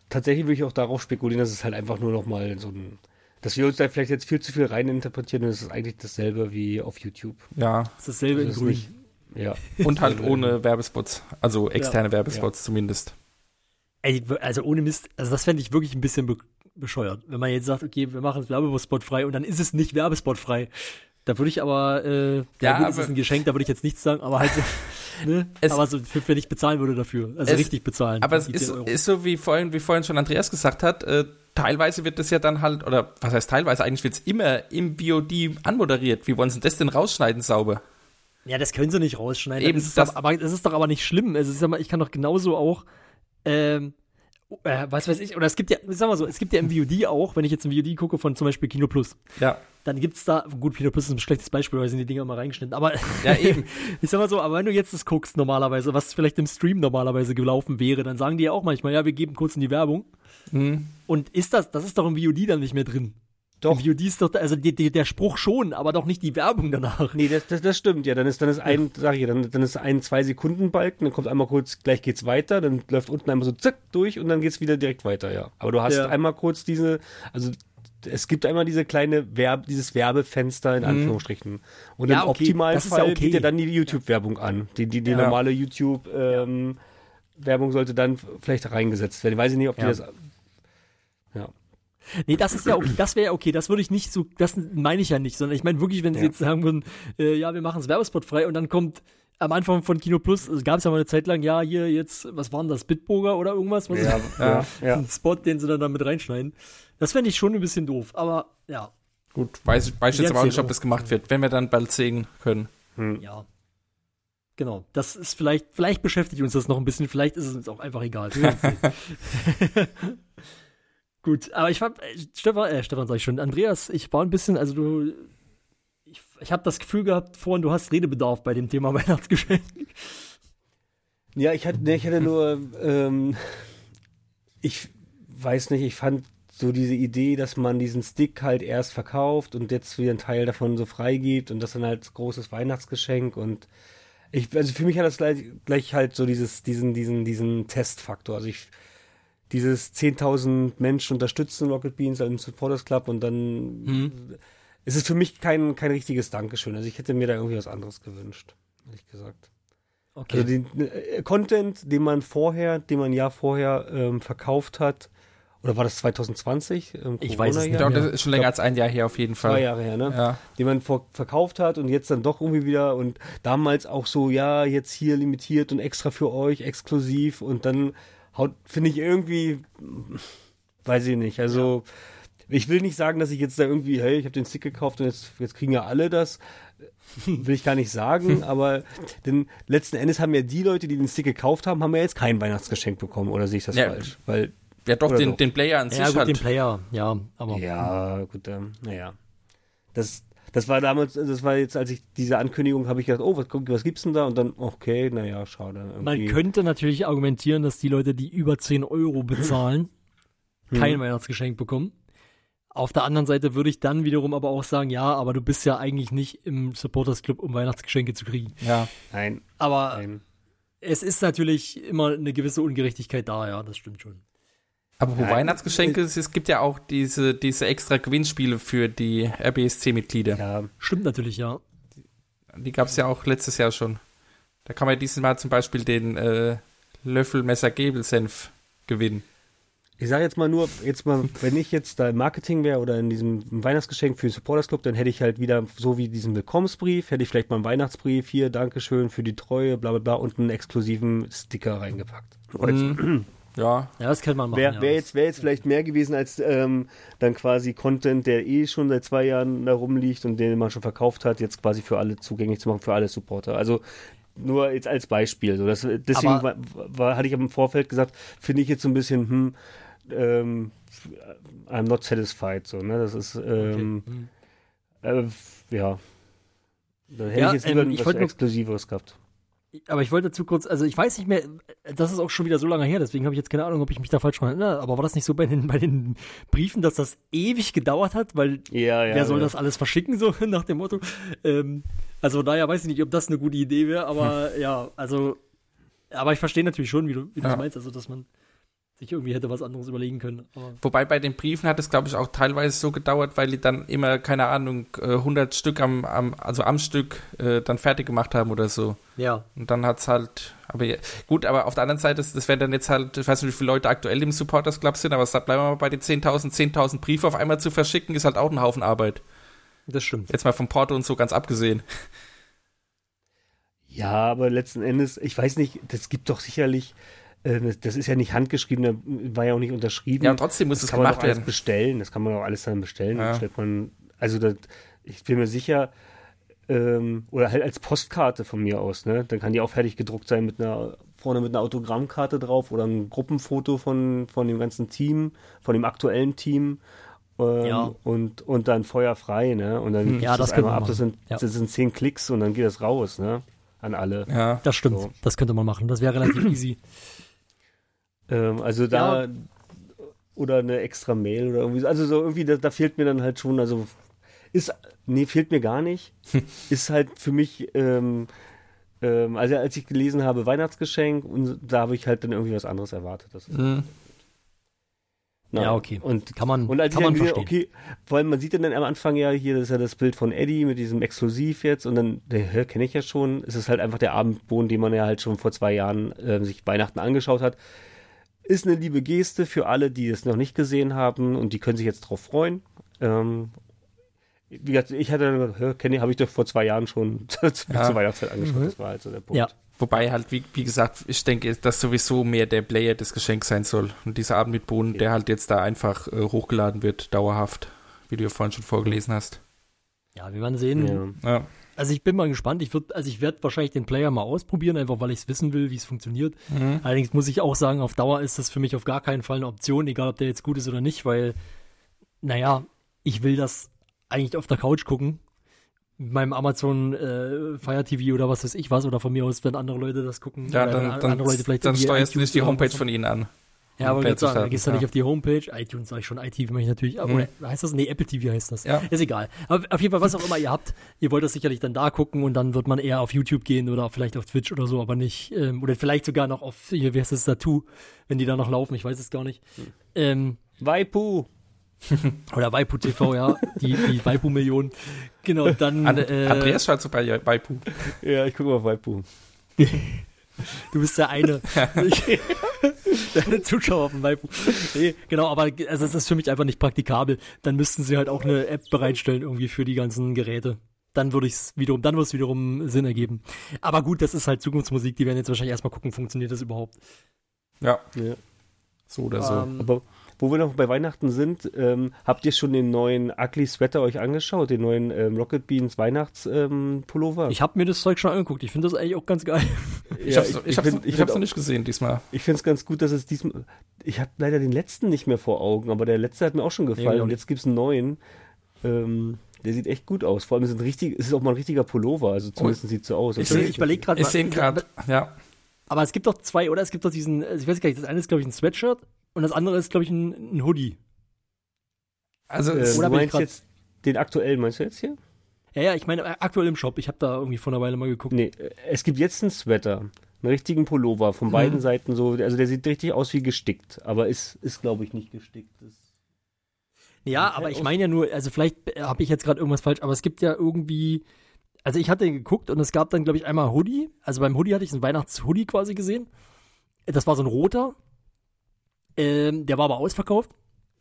tatsächlich würde ich auch darauf spekulieren, dass es halt einfach nur noch mal so ein dass wir uns da vielleicht jetzt viel zu viel reininterpretieren und es ist eigentlich dasselbe wie auf YouTube. Ja. Das ist dasselbe Das in grün. Ja. Und halt ohne Werbespots. Also externe Werbespots zumindest. Ey, also ohne Mist, also das fände ich wirklich ein bisschen be bescheuert. Wenn man jetzt sagt, okay, wir machen es Werbespot frei und dann ist es nicht Werbespot frei. Da würde ich aber, äh, ja, Ja, gut, es aber- ist ein Geschenk, da würde ich jetzt nichts sagen, aber halt, ne? Es- aber so, für, wenn ich bezahlen würde dafür. Also Es- richtig bezahlen. Aber es ist, 10 Euro. ist so, wie vorhin, wie vorhin schon Andreas gesagt hat, äh, teilweise wird das ja dann halt, oder was heißt teilweise, eigentlich wird es immer im VOD anmoderiert. Wie wollen sie das denn rausschneiden sauber? Ja, das können sie nicht rausschneiden. Eben, das ist das- aber, aber das ist doch aber nicht schlimm. Es ist ja mal, ich kann doch genauso auch, ähm, äh, was weiß ich, oder es gibt ja, sag mal so, es gibt ja im VOD auch, wenn ich jetzt im VOD gucke von zum Beispiel Kino Plus, Ja. dann gibt's da, gut, Kino Plus ist ein schlechtes Beispiel, weil sind die Dinger immer reingeschnitten, aber Ja, eben. ich sag mal so, aber wenn du jetzt das guckst normalerweise, was vielleicht im Stream normalerweise gelaufen wäre, dann sagen die ja auch manchmal, ja, wir geben kurz in die Werbung. Hm. Und ist das, das ist doch im VOD dann nicht mehr drin. Doch. Im VOD ist doch, also die, die, der Spruch schon, aber doch nicht die Werbung danach. Nee, das, das, das stimmt, ja. Dann ist, dann ist ein, sag ich ja, dann, dann ist ein, zwei Sekunden Balken, dann kommt einmal kurz, gleich geht's weiter, dann läuft unten einmal so zack durch und dann geht's wieder direkt weiter, ja. Aber du hast Ja. einmal kurz diese, also es gibt einmal diese kleine Werb, dieses Werbefenster in Anführungsstrichen. Und Ja, im okay, optimalen das ist ja Fall okay. geht dir dann die YouTube-Werbung an. Die, die, die Ja. normale YouTube, ähm, sollte dann vielleicht reingesetzt werden. Weiß ich nicht, ob die Ja. das, ja. Nee, das ist ja okay, das wäre ja okay, das würde ich nicht so, das meine ich ja nicht, sondern ich meine wirklich, wenn sie Ja. jetzt sagen würden, äh, ja, wir machen es Werbespot frei und dann kommt am Anfang von Kino Plus, es gab es ja mal eine Zeit lang, ja, hier jetzt, was war denn das, Bitburger oder irgendwas? Was Ja, ja, ja. Ein Spot, den sie dann damit reinschneiden. Das fände ich schon ein bisschen doof, aber ja, Gut, weiß, weiß ich jetzt aber auch nicht, ob das gemacht wird, wenn wir dann bald sehen können. ja. Genau, das ist vielleicht, vielleicht beschäftigt uns das noch ein bisschen, vielleicht ist es uns auch einfach egal. Gut, aber ich fand, äh, Stefan, äh, Stefan sag ich schon, Andreas, ich war ein bisschen, also du, ich, ich habe das Gefühl gehabt vorhin, du hast Redebedarf bei dem Thema Weihnachtsgeschenk. Ja, ich hatte, nee, ich hatte nur, ähm, ich weiß nicht, ich fand so diese Idee, dass man diesen Stick halt erst verkauft und jetzt wieder einen Teil davon so freigibt und das dann als großes Weihnachtsgeschenk und ich, also für mich hat das gleich, gleich halt so dieses, diesen, diesen, diesen Testfaktor. Also ich, dieses 10.000 Menschen unterstützen Rocket Beans im Supporters Club und dann ist es für mich kein, kein richtiges Dankeschön. Also ich hätte mir da irgendwie was anderes gewünscht, ehrlich gesagt. Okay. Also den äh, Content, den man vorher, den man ein Jahr vorher ähm, verkauft hat, oder war das 2020? Im Ich weiß es Ich Ja, glaube, ja. das ist schon länger als ein Jahr her auf jeden Fall. Zwei Jahre her, ne? Ja. Den man vor, verkauft hat und jetzt dann doch irgendwie wieder und damals auch so, ja, jetzt hier limitiert und extra für euch, exklusiv und dann haut, finde ich irgendwie, weiß ich nicht, also ich will nicht sagen, dass ich jetzt da irgendwie, hey, ich habe den Stick gekauft und jetzt, jetzt kriegen ja alle das. Will ich gar nicht sagen, aber denn letzten Endes haben ja die Leute, die den Stick gekauft haben, haben ja jetzt kein Weihnachtsgeschenk bekommen, oder sehe ich das Ja. falsch? Weil, Ja, doch, den, doch. den Player an sich ja, gut, halt. den Player, ja, aber. ja, gut, ähm, naja. Das, das war damals, das war jetzt, als ich diese Ankündigung habe ich gedacht, oh, was, was gibt's denn da? Und dann, okay, naja, schade. Man irgendwie. könnte natürlich argumentieren, dass die Leute, die über 10 Euro bezahlen, kein Weihnachtsgeschenk bekommen. Auf der anderen Seite würde ich dann wiederum aber auch sagen, ja, aber du bist ja eigentlich nicht im Supporters Club, um Weihnachtsgeschenke zu kriegen. Ja. Nein, Aber nein. es ist natürlich immer eine gewisse Ungerechtigkeit da, ja, das stimmt schon. Aber wo Ja, Weihnachtsgeschenke, es, es gibt ja auch diese, diese extra Gewinnspiele für die RBSC-Mitglieder. Ja, Stimmt natürlich, ja. Die gab es ja auch letztes Jahr schon. Da kann man dieses Mal zum Beispiel den äh, Löffel Messer Gabelsenf gewinnen. ich sage jetzt mal nur, jetzt mal, wenn ich jetzt da im Marketing wäre oder in diesem Weihnachtsgeschenk für den Supporters Club, dann hätte ich halt wieder so wie diesen Willkommensbrief, hätte ich vielleicht mal einen Weihnachtsbrief hier, Dankeschön für die Treue, bla bla bla und einen exklusiven Sticker reingepackt. Mhm. Ja, Ja, das könnte man machen. Wäre ja. wär jetzt, wär jetzt vielleicht mehr gewesen als ähm, dann quasi Content, der eh schon seit zwei Jahren da rumliegt und den man schon verkauft hat, jetzt quasi für alle zugänglich zu machen, für alle Supporter. Also nur jetzt als Beispiel. So, das, deswegen Aber- war, war, hatte ich im Vorfeld gesagt, finde ich jetzt so ein bisschen, hm, ähm, I'm not satisfied. So, ne? Das ist, ähm, Hm. äh, ja. Da hätte Ja, ich jetzt lieber ähm, was Exklusives gehabt. Aber ich wollte dazu kurz, also ich weiß nicht mehr, das ist auch schon wieder so lange her, deswegen habe ich jetzt keine Ahnung, ob ich mich da falsch erinnere, aber war das nicht so bei den, bei den Briefen, dass das ewig gedauert hat, weil Ja, ja. wer soll ja. das alles verschicken, so nach dem Motto. Ähm, also daher weiß ich nicht, ob das eine gute Idee wäre, aber ja, also, aber ich verstehe natürlich schon, wie du, wie du meinst, also dass man sich irgendwie hätte was anderes überlegen können. Aber Wobei bei den Briefen hat es, glaube ich, auch teilweise so gedauert, weil die dann immer, keine Ahnung, äh, 100 Stück am, am also am Stück äh, dann fertig gemacht haben oder so. ja, Und dann hat's halt, aber ja, gut, aber auf der anderen Seite, das, das wären dann jetzt halt, ich weiß nicht, wie viele Leute aktuell im Supporters Club sind, aber sag, bleiben wir mal bei den 10.000, 10.000 Briefe auf einmal zu verschicken, ist halt auch ein Haufen Arbeit. das stimmt. Jetzt mal vom Porto und so ganz abgesehen. Ja, aber letzten Endes, ich weiß nicht, das gibt doch sicherlich, äh, das- das ist ja nicht handgeschrieben, da war ja auch nicht unterschrieben. Ja, trotzdem muss das es kann man gemacht doch alles werden. bestellen. Das kann man auch alles dann bestellen. Ja. Dann stellt man, also das, ich bin mir sicher, ähm, oder halt als Postkarte von mir aus, ne? Dann kann die auch fertig gedruckt sein mit einer, vorne mit einer Autogrammkarte drauf oder ein Gruppenfoto von, von dem ganzen Team, von dem aktuellen Team. Ähm, Ja. und, und dann feuerfrei, ne? Und dann gibst Ja, das das einmal ab, das sind, machen. Ja. das sind zehn Klicks und dann geht das raus, ne? An alle. Ja. Das stimmt. So. Das könnte man machen. Das wäre relativ easy. Ähm, also da oder eine extra Mail oder irgendwie so. Also so irgendwie, da, da fehlt mir dann halt schon, also ist, nee, fehlt mir gar nicht. ist halt für mich, ähm, ähm, also als ich gelesen habe, Weihnachtsgeschenk und da habe ich halt dann irgendwie was anderes erwartet. Das Mhm. Na, Ja, okay. Und, Kann man, und als kann ich man verstehen. okay, vor allem man sieht dann am Anfang ja hier, das ist ja das Bild von Eddie mit diesem Exklusiv jetzt und dann, der kenne ich ja schon, es ist halt einfach der Abendbohnen, den man ja halt schon vor zwei Jahren ähm, sich Weihnachten angeschaut hat. Ist eine liebe Geste für alle, die es noch nicht gesehen haben und die können sich jetzt drauf freuen. Ähm, wie gesagt, ich hatte habe ich doch vor zwei Jahren schon zur Ja. zur Weihnachtszeit angeschaut, das war halt so der Punkt. Ja. Wobei halt, wie, wie gesagt, ich denke, dass sowieso mehr der Player des Geschenks sein soll. Und dieser Abend mit Bohnen, der halt jetzt da einfach äh, hochgeladen wird, dauerhaft, wie du ja vorhin schon vorgelesen hast. Ja, wir werden sehen. Ja. Ja. Also ich bin mal gespannt. Ich würd, also ich werde wahrscheinlich den Player mal ausprobieren, einfach weil ich es wissen will, wie es funktioniert. Mhm. Allerdings muss ich auch sagen, auf Dauer ist das für mich auf gar keinen Fall eine Option, egal ob der jetzt gut ist oder nicht, weil, naja, ich will das eigentlich auf der Couch gucken. Mit meinem Amazon äh, Fire TV oder was weiß ich was, oder von mir aus, wenn andere Leute das gucken. Ja, dann, dann, andere Leute vielleicht dann steuerst du nicht die Homepage von ihnen an. Ja, aber jetzt sagen, da gehst du nicht ja. auf die Homepage. iTunes sage ich schon, iTV meine ich natürlich. Mhm. Oder heißt das? Nee, Apple TV heißt das. Ja. Ist egal. Aber auf jeden Fall, was auch immer ihr habt, ihr wollt das sicherlich dann da gucken und dann wird man eher auf YouTube gehen oder vielleicht auf Twitch oder so, aber nicht, ähm, oder vielleicht sogar noch auf, hier, wie heißt das, Tattoo, wenn die da noch laufen, ich weiß es gar nicht. Ähm, Waipu! oder Waipu TV, ja, die, die Waipu-Millionen. Genau, dann, An, äh, Andreas schaut so bei, Puh. Ja, ich gucke mal auf Waipu. Du bist der eine. der eine Zuschauer auf dem Waipu. Nee, genau, aber also das ist für mich einfach nicht praktikabel. Dann müssten sie halt auch eine App bereitstellen irgendwie für die ganzen Geräte. Dann würde ich es wiederum, dann würde es wiederum Sinn ergeben. Aber gut, das ist halt Zukunftsmusik, die werden jetzt wahrscheinlich erstmal gucken, funktioniert das überhaupt. Ja, Ja. so oder so. Ähm, Aber wo wir noch bei Weihnachten sind, ähm, habt ihr schon den neuen Ugly Sweater euch angeschaut? Den neuen ähm, Rocket Beans Weihnachtspullover? Ähm, ich habe mir das Zeug schon angeguckt. Ich finde das eigentlich auch ganz geil. ich Ja, hab's, ich, hab's, find- ich hab's auch- noch nicht gesehen diesmal. Ich finde es ganz gut, dass es diesmal. Ich habe leider den letzten nicht mehr vor Augen, aber der letzte hat mir auch schon gefallen. auch und nicht. jetzt gibt es einen neuen. Ähm, der sieht echt gut aus. Vor allem ist es, ein richtig, es ist auch mal ein richtiger Pullover. Also zumindest sieht es so aus. Ich Also ich überlege gerade Ich sehe gerade, ja. Aber es gibt doch zwei, oder? Es gibt doch diesen, also ich weiß gar nicht, das eine ist, glaube ich, ein Sweatshirt und das andere ist, glaube ich, ein, ein Hoodie. Also, äh, es- Oder du meinst jetzt den aktuellen, meinst du jetzt hier? Ja, ja, ich meine, äh, aktuell im Shop. Ich habe da irgendwie vor einer Weile mal geguckt. Nee, äh, es gibt jetzt einen Sweater. Einen richtigen Pullover. Von Mhm. beiden Seiten so. Also der sieht richtig aus wie gestickt. Aber ist, ist glaube ich, nicht gestickt. Das Ja, aber ich meine ja nur, also vielleicht habe ich jetzt gerade irgendwas falsch, aber es gibt ja irgendwie, also ich hatte geguckt und es gab dann, glaube ich, einmal Hoodie. Also beim Hoodie hatte ich einen Weihnachts-Hoodie quasi gesehen. Das war so ein roter. Ähm, der war aber ausverkauft.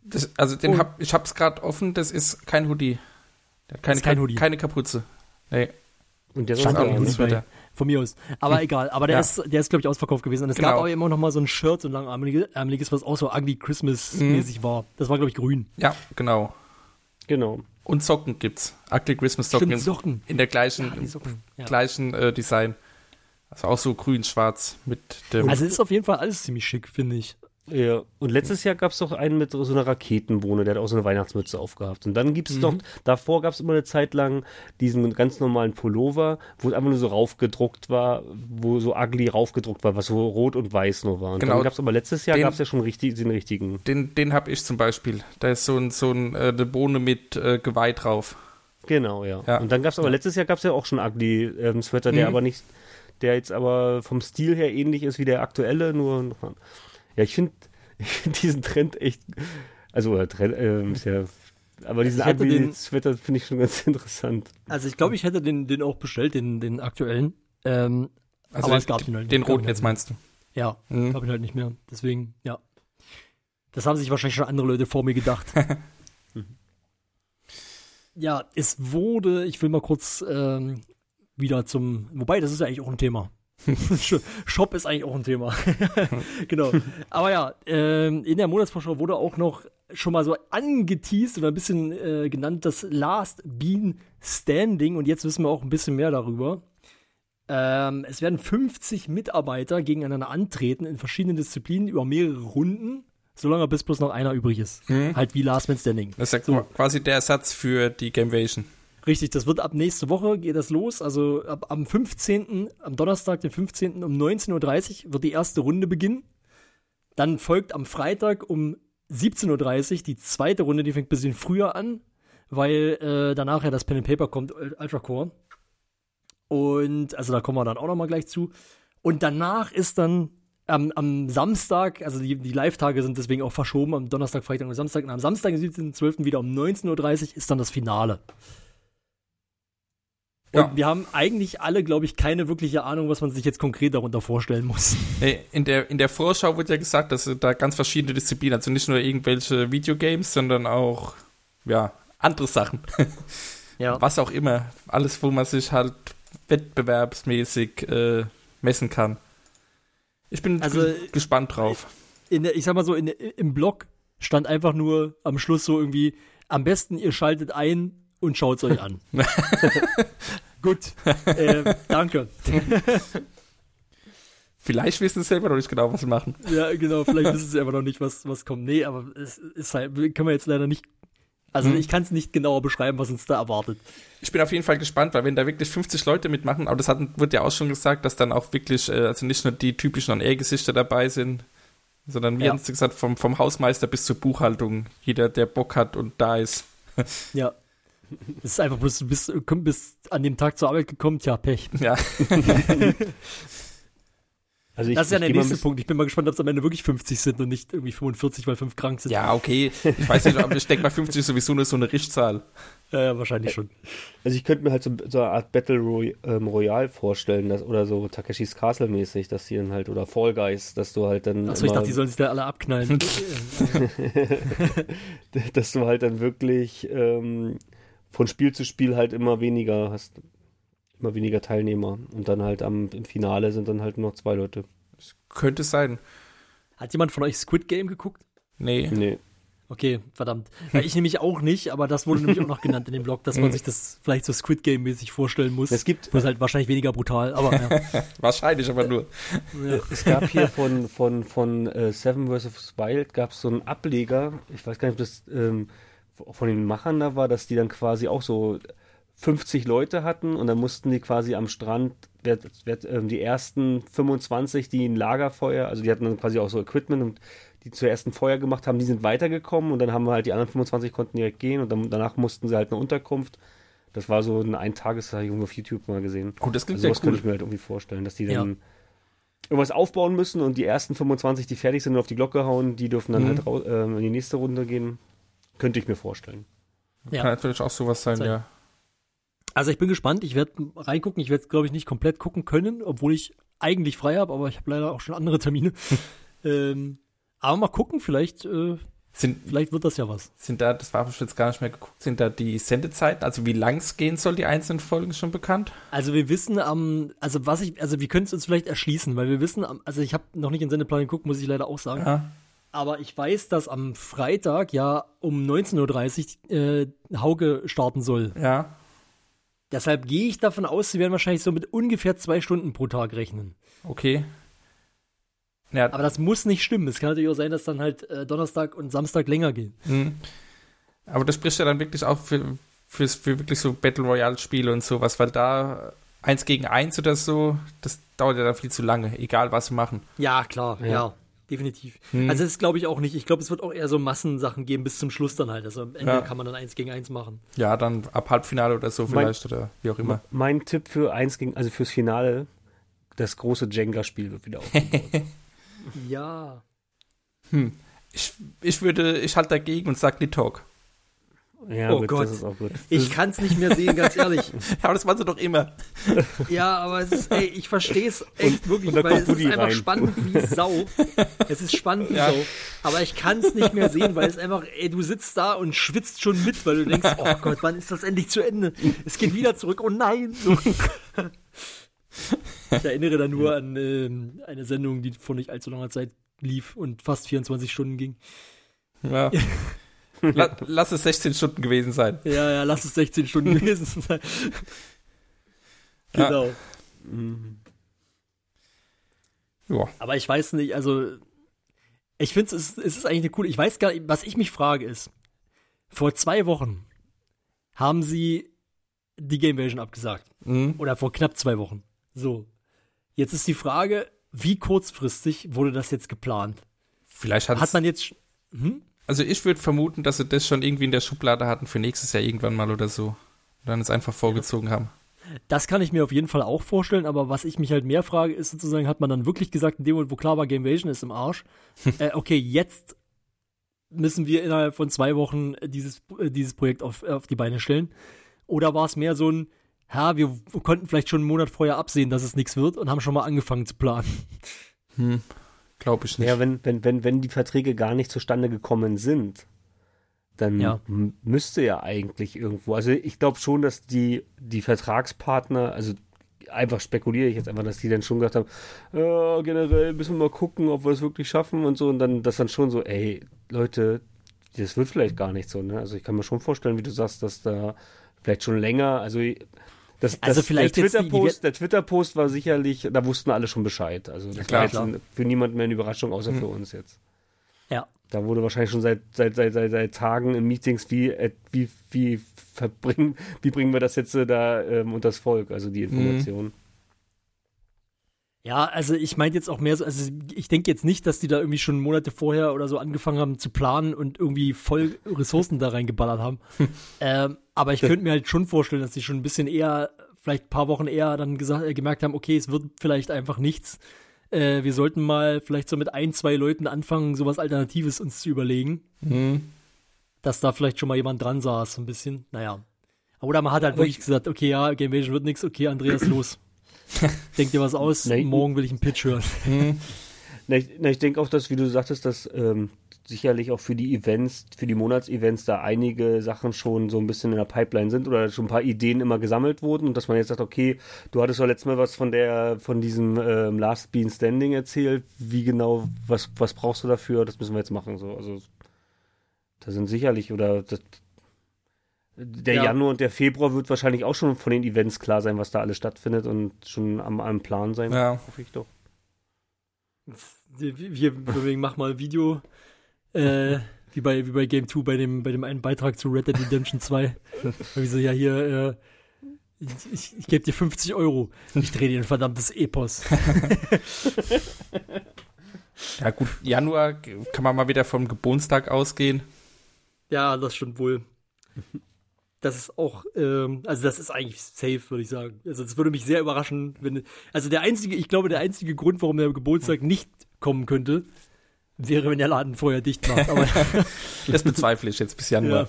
das, also den Oh. hab, ich hab's gerade offen, das ist kein Hoodie. Der hat keine, ist kein Ka- Hoodie. keine Kapuze. Nee, Und der Stand auch nicht bei, von mir aus. Aber egal. Aber der Ja. ist, der ist, glaube ich, ausverkauft gewesen. Und es gab Genau. auch immer noch mal so ein Shirt, so ein langärmeliges, was auch so ugly Christmas-mäßig war. Das war, glaube ich, grün. ja, genau. Genau. Und Socken gibt's. Ugly Christmas Socken. Stimmt, in- Socken. In der gleichen. Ja. gleichen äh, Design. Also auch so grün-schwarz mit dem. Also ist auf jeden Fall alles ziemlich schick, finde ich. Ja, und letztes Jahr gab es doch einen mit so einer Raketenbohne, der hat auch so eine Weihnachtsmütze aufgehabt. Und dann gibt es doch, davor gab es immer eine Zeit lang diesen ganz normalen Pullover, wo es einfach nur so raufgedruckt war, wo so ugly raufgedruckt war, was so rot und weiß nur war. Und Genau. dann gab es aber letztes Jahr gab es ja schon richtig, den richtigen. den den habe ich zum Beispiel. Da ist so, ein, so ein, äh, eine Bohne mit äh, Geweih drauf. Genau, ja. Ja. Und dann gab es aber letztes Jahr gab es ja auch schon ugly ähm, Sweater, der Mhm. aber nicht, der jetzt aber vom Stil her ähnlich ist wie der aktuelle, nur noch mal. Ja, ich finde find diesen Trend echt, also oder Trend, ähm, ist ja, aber diesen Ich hätte ugly den- Sweater finde ich schon ganz interessant. Also ich glaube, ich hätte den, den auch bestellt, den, den aktuellen. Ähm, Also aber den, es gab ihn halt nicht. den roten jetzt meinst du? Ja, Mhm. gab ihn halt nicht mehr. Deswegen, ja. Das haben sich wahrscheinlich schon andere Leute vor mir gedacht. ja, es wurde, ich will mal kurz ähm, wieder zum, wobei, das ist ja eigentlich auch ein Thema. Shop ist eigentlich auch ein Thema. genau. Aber ja, ähm, in der Monatsvorschau wurde auch noch schon mal so angeteased oder ein bisschen äh, genannt das Last Bean Standing und jetzt wissen wir auch ein bisschen mehr darüber. Ähm, es werden 50 Mitarbeiter gegeneinander antreten in verschiedenen Disziplinen über mehrere Runden, solange bis bloß noch einer übrig ist. Mhm. Halt wie Last Man Standing. Das ist ja So. quasi der Ersatz für die Gameation. Richtig, das wird ab nächste Woche geht das los. Also ab, am 15., am Donnerstag, den 15. um 19.30 Uhr wird die erste Runde beginnen. Dann folgt am Freitag um 17.30 Uhr die zweite Runde, die fängt ein bisschen früher an, weil äh, danach ja das Pen and Paper kommt, Ul- Ultra Core. Und also da kommen wir dann auch noch mal gleich zu. Und danach ist dann am, am Samstag, also die, die Live-Tage sind deswegen auch verschoben, am Donnerstag, Freitag und Samstag. Und am Samstag, den 17.12. wieder um 19.30 Uhr ist dann das Finale. Und Ja. wir haben eigentlich alle, glaube ich, keine wirkliche Ahnung, was man sich jetzt konkret darunter vorstellen muss. In der, in der Vorschau wird ja gesagt, dass da ganz verschiedene Disziplinen, also nicht nur irgendwelche Videogames, sondern auch, ja, andere Sachen. Ja. Was auch immer. Alles, wo man sich halt wettbewerbsmäßig äh, messen kann. Ich bin Also, gespannt drauf. In der, ich sag mal so, in, im Blog stand einfach nur am Schluss so irgendwie, am besten ihr schaltet ein und schaut es euch an. Gut, äh, danke. Vielleicht wissen sie selber noch nicht genau, was sie machen. Ja, genau, vielleicht wissen sie einfach noch nicht, was, was kommt. Nee, aber es ist halt, können wir jetzt leider nicht, also Hm. ich kann es nicht genauer beschreiben, was uns da erwartet. Ich bin auf jeden Fall gespannt, weil wenn da wirklich 50 Leute mitmachen, aber das hat, wird ja auch schon gesagt, dass dann auch wirklich, äh, also nicht nur die typischen On-Air-Gesichter dabei sind, sondern wie Ja. haben sie gesagt, vom, vom Hausmeister bis zur Buchhaltung, jeder, der Bock hat und da ist. Ja. Es ist einfach bloß, du bist, komm, bist an dem Tag zur Arbeit gekommen, tja, Pech. Ja, Also ich, das ist ja ich der nächste Punkt. Ich bin mal gespannt, ob es am Ende wirklich 50 sind und nicht irgendwie 45, weil fünf krank sind. ja, okay. Ich weiß nicht, aber ich denke mal, 50 ist sowieso nur so eine Richtzahl. ja, ja wahrscheinlich schon. Also ich könnte mir halt so, so eine Art Battle Roy ähm, Royale vorstellen, dass, oder so Takeshis Castle mäßig, dass die dann halt, oder Fall Guys, dass du halt dann Achso, ich dachte, die sollen sich da alle abknallen. dass du halt dann wirklich ähm, von Spiel zu Spiel halt immer weniger hast, immer weniger Teilnehmer und dann halt am im Finale sind dann halt nur noch zwei Leute. Könnte sein. Hat jemand von euch Squid Game geguckt? Nee. Nee. Okay, verdammt. Ja, ich nämlich auch nicht, aber das wurde nämlich auch noch genannt in dem Blog, dass man sich das vielleicht so Squid Game-mäßig vorstellen muss. Es gibt Das ist halt wahrscheinlich weniger brutal, aber ja. Wahrscheinlich aber nur. ja. es gab hier von von von äh, Seven vs Wild gab es so einen Ableger, ich weiß gar nicht, ob das ähm, von den Machern da war, dass die dann quasi auch so 50 Leute hatten und dann mussten die quasi am Strand ähm, die ersten 25, die ein Lagerfeuer, also die hatten dann quasi auch so Equipment und die zuerst ein Feuer gemacht haben, die sind weitergekommen und dann haben wir halt die anderen 25 konnten direkt gehen und dann, danach mussten sie halt eine Unterkunft. Das war so ein Eintages, habe ich irgendwo auf YouTube mal gesehen. Gut, das klingt Also ja sowas könnte cool. ich mir halt irgendwie vorstellen, dass die Ja. dann irgendwas aufbauen müssen und die ersten 25, die fertig sind und auf die Glocke hauen, die dürfen dann Mhm. halt ähm, in die nächste Runde gehen. Könnte ich mir vorstellen. Ja. Kann natürlich auch sowas sein, Sein. ja. Also ich bin gespannt, ich werde reingucken, ich werde glaube ich nicht komplett gucken können, obwohl ich eigentlich frei habe, aber ich habe leider auch schon andere Termine. ähm, aber mal gucken, vielleicht, äh, Sind, vielleicht wird das ja was. sind da, das war ich jetzt gar nicht mehr geguckt, sind da die Sendezeiten, also wie lang es gehen soll, die einzelnen Folgen schon bekannt? Also wir wissen am, also was ich, also wir können es uns vielleicht erschließen, weil wir wissen, also ich habe noch nicht in Sendeplan geguckt, muss ich leider auch sagen. Ja. Aber ich weiß, dass am Freitag ja um 19.30 Uhr äh, Hauke starten soll. Ja. Deshalb gehe ich davon aus, sie werden wahrscheinlich so mit ungefähr zwei Stunden pro Tag rechnen. Okay. Ja, Aber das muss nicht stimmen. Es kann natürlich auch sein, dass dann halt äh, Donnerstag und Samstag länger gehen. hm. aber das spricht ja dann wirklich auch für, fürs, für wirklich so Battle Royale-Spiele und sowas, weil da eins gegen eins oder so, das dauert ja dann viel zu lange, egal was sie machen. Ja, klar, ja. Ja. Definitiv. Hm. Also das glaube ich auch nicht. Ich glaube, es wird auch eher so Massensachen geben bis zum Schluss dann halt. Also am Ende Ja. kann man dann eins gegen eins machen. Ja, dann ab Halbfinale oder so Mein- vielleicht oder wie auch immer. Mein Tipp für eins gegen, also fürs Finale, das große Jenga-Spiel wird wieder aufgebaut. Ja. Hm. Ich, ich würde, ich halte dagegen und sag Talk. Ja, Oh gut, Gott. das ist auch gut. Ich kann es nicht mehr sehen, ganz ehrlich. Aber das waren sie doch immer. Ja, aber es ist, ey, ich verstehe es echt wirklich, und weil es ist Woody einfach rein. spannend wie Sau. Es ist spannend wie Ja. Sau. Aber ich kann es nicht mehr sehen, weil es einfach, ey, du sitzt da und schwitzt schon mit, weil du denkst, oh Gott, wann ist das endlich zu Ende? Es geht wieder zurück, oh nein. Ich erinnere da nur an ähm, eine Sendung, die vor nicht allzu langer Zeit lief und fast 24 Stunden ging. Ja. La lass es 16 Stunden gewesen sein. Ja, ja, lass es 16 Stunden gewesen sein. Ja. Genau. Ja. Aber ich weiß nicht, also ich finde es, es ist eigentlich eine coole, ich weiß gar nicht, was ich mich frage ist, vor zwei Wochen haben sie die Game Version abgesagt. Mhm. Oder vor knapp zwei Wochen. So. Jetzt ist die Frage, wie kurzfristig wurde das jetzt geplant? Vielleicht Hat man jetzt, hm? Also ich würde vermuten, dass sie das schon irgendwie in der Schublade hatten für nächstes Jahr irgendwann mal oder so. Und dann es einfach vorgezogen haben. Das kann ich mir auf jeden Fall auch vorstellen, aber was ich mich halt mehr frage, ist sozusagen, hat man dann wirklich gesagt, in dem Moment, wo klar war, Game Invasion ist im Arsch, äh, okay, jetzt müssen wir innerhalb von zwei Wochen dieses, äh, dieses Projekt auf, auf die Beine stellen? Oder war es mehr so ein, ja, wir konnten vielleicht schon einen Monat vorher absehen, dass es nichts wird und haben schon mal angefangen zu planen? Hm. Glaube ich nicht. Ja, wenn, wenn, wenn, wenn die Verträge gar nicht zustande gekommen sind, dann Ja. müsste ja eigentlich irgendwo, also ich glaube schon, dass die, die Vertragspartner, also einfach spekuliere ich jetzt einfach, dass die dann schon gesagt haben, ja, generell müssen wir mal gucken, ob wir es wirklich schaffen und so und dann das dann schon so, ey, Leute, das wird vielleicht gar nicht so, ne? Also ich kann mir schon vorstellen, wie du sagst, dass da vielleicht schon länger, also das, Also das, vielleicht der Twitter-Post, der Twitter-Post war sicherlich, da wussten alle schon Bescheid. Also das klar, war jetzt klar. ein- für niemanden mehr eine Überraschung, außer für uns jetzt. Ja. Da wurde wahrscheinlich schon seit, seit, seit, seit, seit Tagen in Meetings, wie, äh, wie, wie verbringen, wie bringen wir das jetzt äh, da ähm, unters Volk, also die Information. Ja, also ich meinte jetzt auch mehr so, also ich denke jetzt nicht, dass die da irgendwie schon Monate vorher oder so angefangen haben zu planen und irgendwie voll Ressourcen da reingeballert haben. ähm, aber ich könnte mir halt schon vorstellen, dass die schon ein bisschen eher, vielleicht ein paar Wochen eher dann gesagt, äh, gemerkt haben, okay, es wird vielleicht einfach nichts. Äh, wir sollten mal vielleicht so mit ein, zwei Leuten anfangen, sowas Alternatives uns zu überlegen. Mhm. Dass da vielleicht schon mal jemand dran saß, so ein bisschen. Naja. Oder man hat halt Aber wirklich gesagt, okay, ja, Game Vision wird nichts, okay, Andreas, los. Denk dir was aus, Nein. morgen will ich einen Pitch hören. Na, ich, na, ich denke auch, dass, wie du sagtest, dass ähm, sicherlich auch für die Events, für die Monatsevents da einige Sachen schon so ein bisschen in der Pipeline sind oder schon ein paar Ideen immer gesammelt wurden und dass man jetzt sagt, okay, du hattest ja letztes Mal was von der, von diesem ähm, Last Bean Standing erzählt, wie genau, was, was brauchst du dafür, das müssen wir jetzt machen, so, also da sind sicherlich oder das, der Ja. Januar und der Februar wird wahrscheinlich auch schon von den Events klar sein, was da alles stattfindet und schon am, am Plan sein, Ja. hoffe ich doch. Wir, wir, wir wegen mach mal ein Video, äh, wie bei, wie bei Game 2, bei dem, bei dem einen Beitrag zu Red Dead Redemption 2. Wie so, ja, hier, äh, ich, ich, ich gebe dir 50 Euro. Ich drehe dir ein verdammtes Epos. Ja gut, Januar kann man mal wieder vom Geburtstag ausgehen. Ja, das stimmt wohl. Das ist auch, ähm, also das ist eigentlich safe, würde ich sagen. Also das würde mich sehr überraschen, wenn, also der einzige, ich glaube, der einzige Grund, warum der Geburtstag nicht kommen könnte, wäre, wenn der Laden vorher dicht macht. Aber Das bezweifle ich jetzt bis ja, Januar.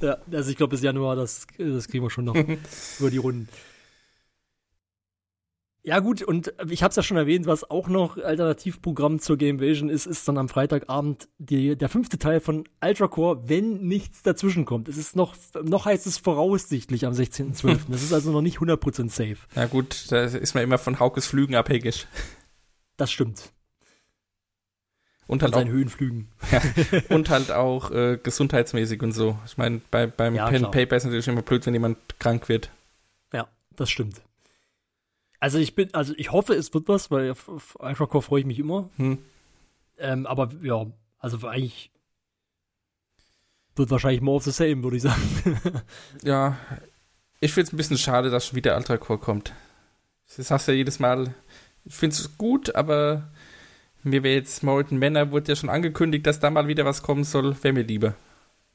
ja, also ich glaube, bis Januar, das, das kriegen wir schon noch über die Runden. Ja gut, und ich habe es ja schon erwähnt, was auch noch Alternativprogramm zur Game Vision ist, ist dann am Freitagabend die, der fünfte Teil von Ultra Core, wenn nichts dazwischen kommt. Es ist noch, noch heißt es voraussichtlich am 16.12. Das ist also noch nicht 100% safe. Ja gut, da ist man immer von Haukes Flügen abhängig. Das stimmt. Und halt auch, seinen Höhenflügen. und halt auch äh, gesundheitsmäßig und so. Ich meine, bei, beim Ja, Pen. Paper ist natürlich immer blöd, wenn jemand krank wird. Ja, das stimmt. Also ich bin, also ich hoffe, es wird was, weil auf, auf Ultra Core freue ich mich immer. Hm. Ähm, aber ja, also eigentlich wird wahrscheinlich more of the same, würde ich sagen. Ja, ich finde es ein bisschen schade, dass schon wieder Ultra Core kommt. Das hast du ja jedes Mal. Ich finde es gut, aber mir wäre jetzt Morton Manor, wurde ja schon angekündigt, dass da mal wieder was kommen soll, wäre mir lieber.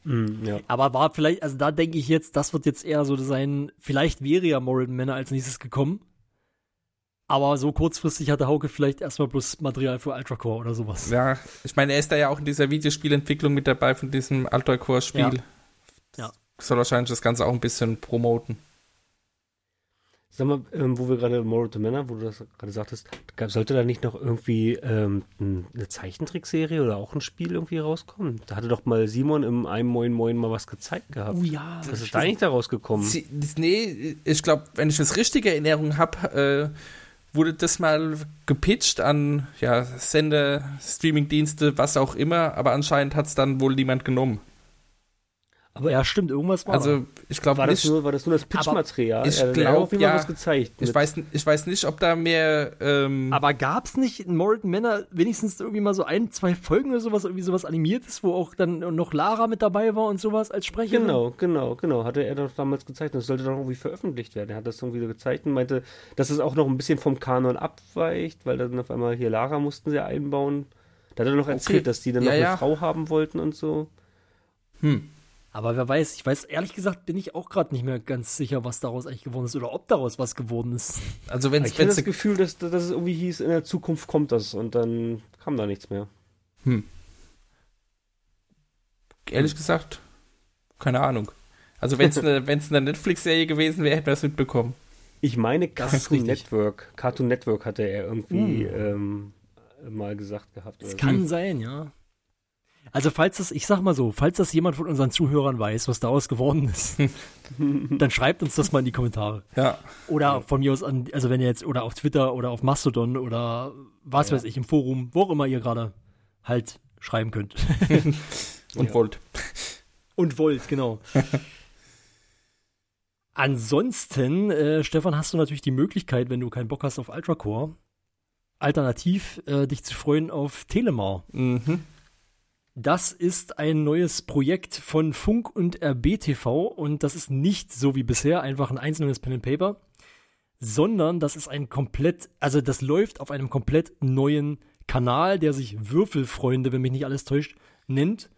Mm, ja. Aber war vielleicht, also da denke ich jetzt, das wird jetzt eher so sein, vielleicht wäre ja Moral Manor als nächstes gekommen. Aber so kurzfristig hatte Hauke vielleicht erstmal bloß Material für Ultra Core oder sowas. Ja, ich meine, er ist da ja auch in dieser Videospielentwicklung mit dabei von diesem Ultra Core Spiel. Ja. Ja. soll wahrscheinlich das Ganze auch ein bisschen promoten. Sag mal, ähm, wo wir gerade Moral to Männer, wo du das gerade sagtest, gab, sollte da nicht noch irgendwie ähm, eine Zeichentrickserie oder auch ein Spiel irgendwie rauskommen? Da hatte doch mal Simon im einem Moin Moin mal was gezeigt gehabt. Oh ja. Was ist da eigentlich da rausgekommen? Sie, nee, ich glaube, wenn ich das richtige Erinnerung habe, äh, wurde das mal gepitcht an ja, Sender, Streamingdienste, was auch immer, aber anscheinend hat es dann wohl niemand genommen. Aber ja, stimmt, irgendwas war. Also ich glaube war, das nur, war das nur das Pitchmaterial? ich Ja, da hat glaub, auf jeden Fall ja. was gezeigt. Ich mit- weiß, ich weiß nicht, ob da mehr. Ähm, Aber gab's nicht in Morton Männer wenigstens irgendwie mal so ein, zwei Folgen oder sowas, irgendwie sowas animiertes, wo auch dann noch Lara mit dabei war und sowas als Sprecherin? Genau, genau, genau. Hatte er doch damals gezeigt. Das sollte doch irgendwie veröffentlicht werden. Er hat das irgendwie so gezeigt und meinte, dass es auch noch ein bisschen vom Kanon abweicht, weil dann auf einmal hier Lara mussten sie einbauen. Da hat er noch erzählt, dass die dann Ja, noch eine ja. Frau haben wollten und so. hm. Aber wer weiß, ich weiß, ehrlich gesagt, bin ich auch gerade nicht mehr ganz sicher, was daraus eigentlich geworden ist oder ob daraus was geworden ist. Also wenn Ich hatte das es Gefühl, dass, dass es irgendwie hieß, in der Zukunft kommt das und dann kam da nichts mehr. ehrlich gesagt, keine Ahnung. Also wenn es eine, eine Netflix-Serie gewesen wäre, hätten wir es mitbekommen. Ich meine Das Cartoon. Network. Cartoon Network hatte er irgendwie ähm, mal gesagt gehabt. Das oder kann sein, ja. Also falls das, ich sag mal so, falls das jemand von unseren Zuhörern weiß, was daraus geworden ist, dann schreibt uns das mal in die Kommentare. Ja. Oder von mir aus an, also wenn ihr jetzt, oder auf Twitter oder auf Mastodon oder was Ja. weiß ich, im Forum, wo auch immer ihr gerade halt schreiben könnt. Und Ja. wollt. Und wollt, genau. Ansonsten, äh, Stefan, hast du natürlich die Möglichkeit, wenn du keinen Bock hast auf Ultracore, alternativ äh, dich zu freuen auf Telemar. Mhm. Das ist ein neues Projekt von Funk und RBTV und das ist nicht so wie bisher einfach ein einzelnes Pen and Paper, sondern das ist ein komplett, also das läuft auf einem komplett neuen Kanal, der sich Würfelfreunde, wenn mich nicht alles täuscht, nennt.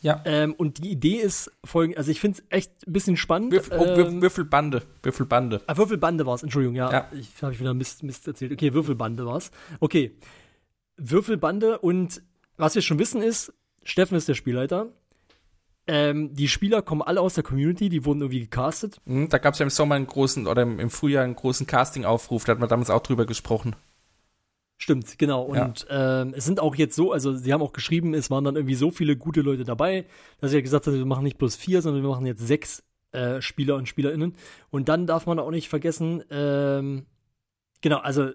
Ja. Ähm, und die Idee ist folgende, also ich finde es echt ein bisschen spannend. Würfel, oh, ähm, Würfelbande. Würfelbande. Ah, Würfelbande war es, Entschuldigung, ja. Ja. Ich habe ich wieder Mist, Mist erzählt. Okay, Würfelbande war es. Okay. Würfelbande und was wir schon wissen ist, Steffen ist der Spielleiter. Ähm, die Spieler kommen alle aus der Community, die wurden irgendwie gecastet. Mhm, Da gab es ja im Sommer einen großen, oder im, im Frühjahr einen großen Casting-Aufruf, da hat man damals auch drüber gesprochen. Stimmt, genau. Ja. Und ähm, es sind auch jetzt so, also sie haben auch geschrieben, es waren dann irgendwie so viele gute Leute dabei, dass sie ja gesagt haben, wir machen nicht bloß vier, sondern wir machen jetzt sechs äh, Spieler und SpielerInnen. Und dann darf man auch nicht vergessen, ähm, genau, also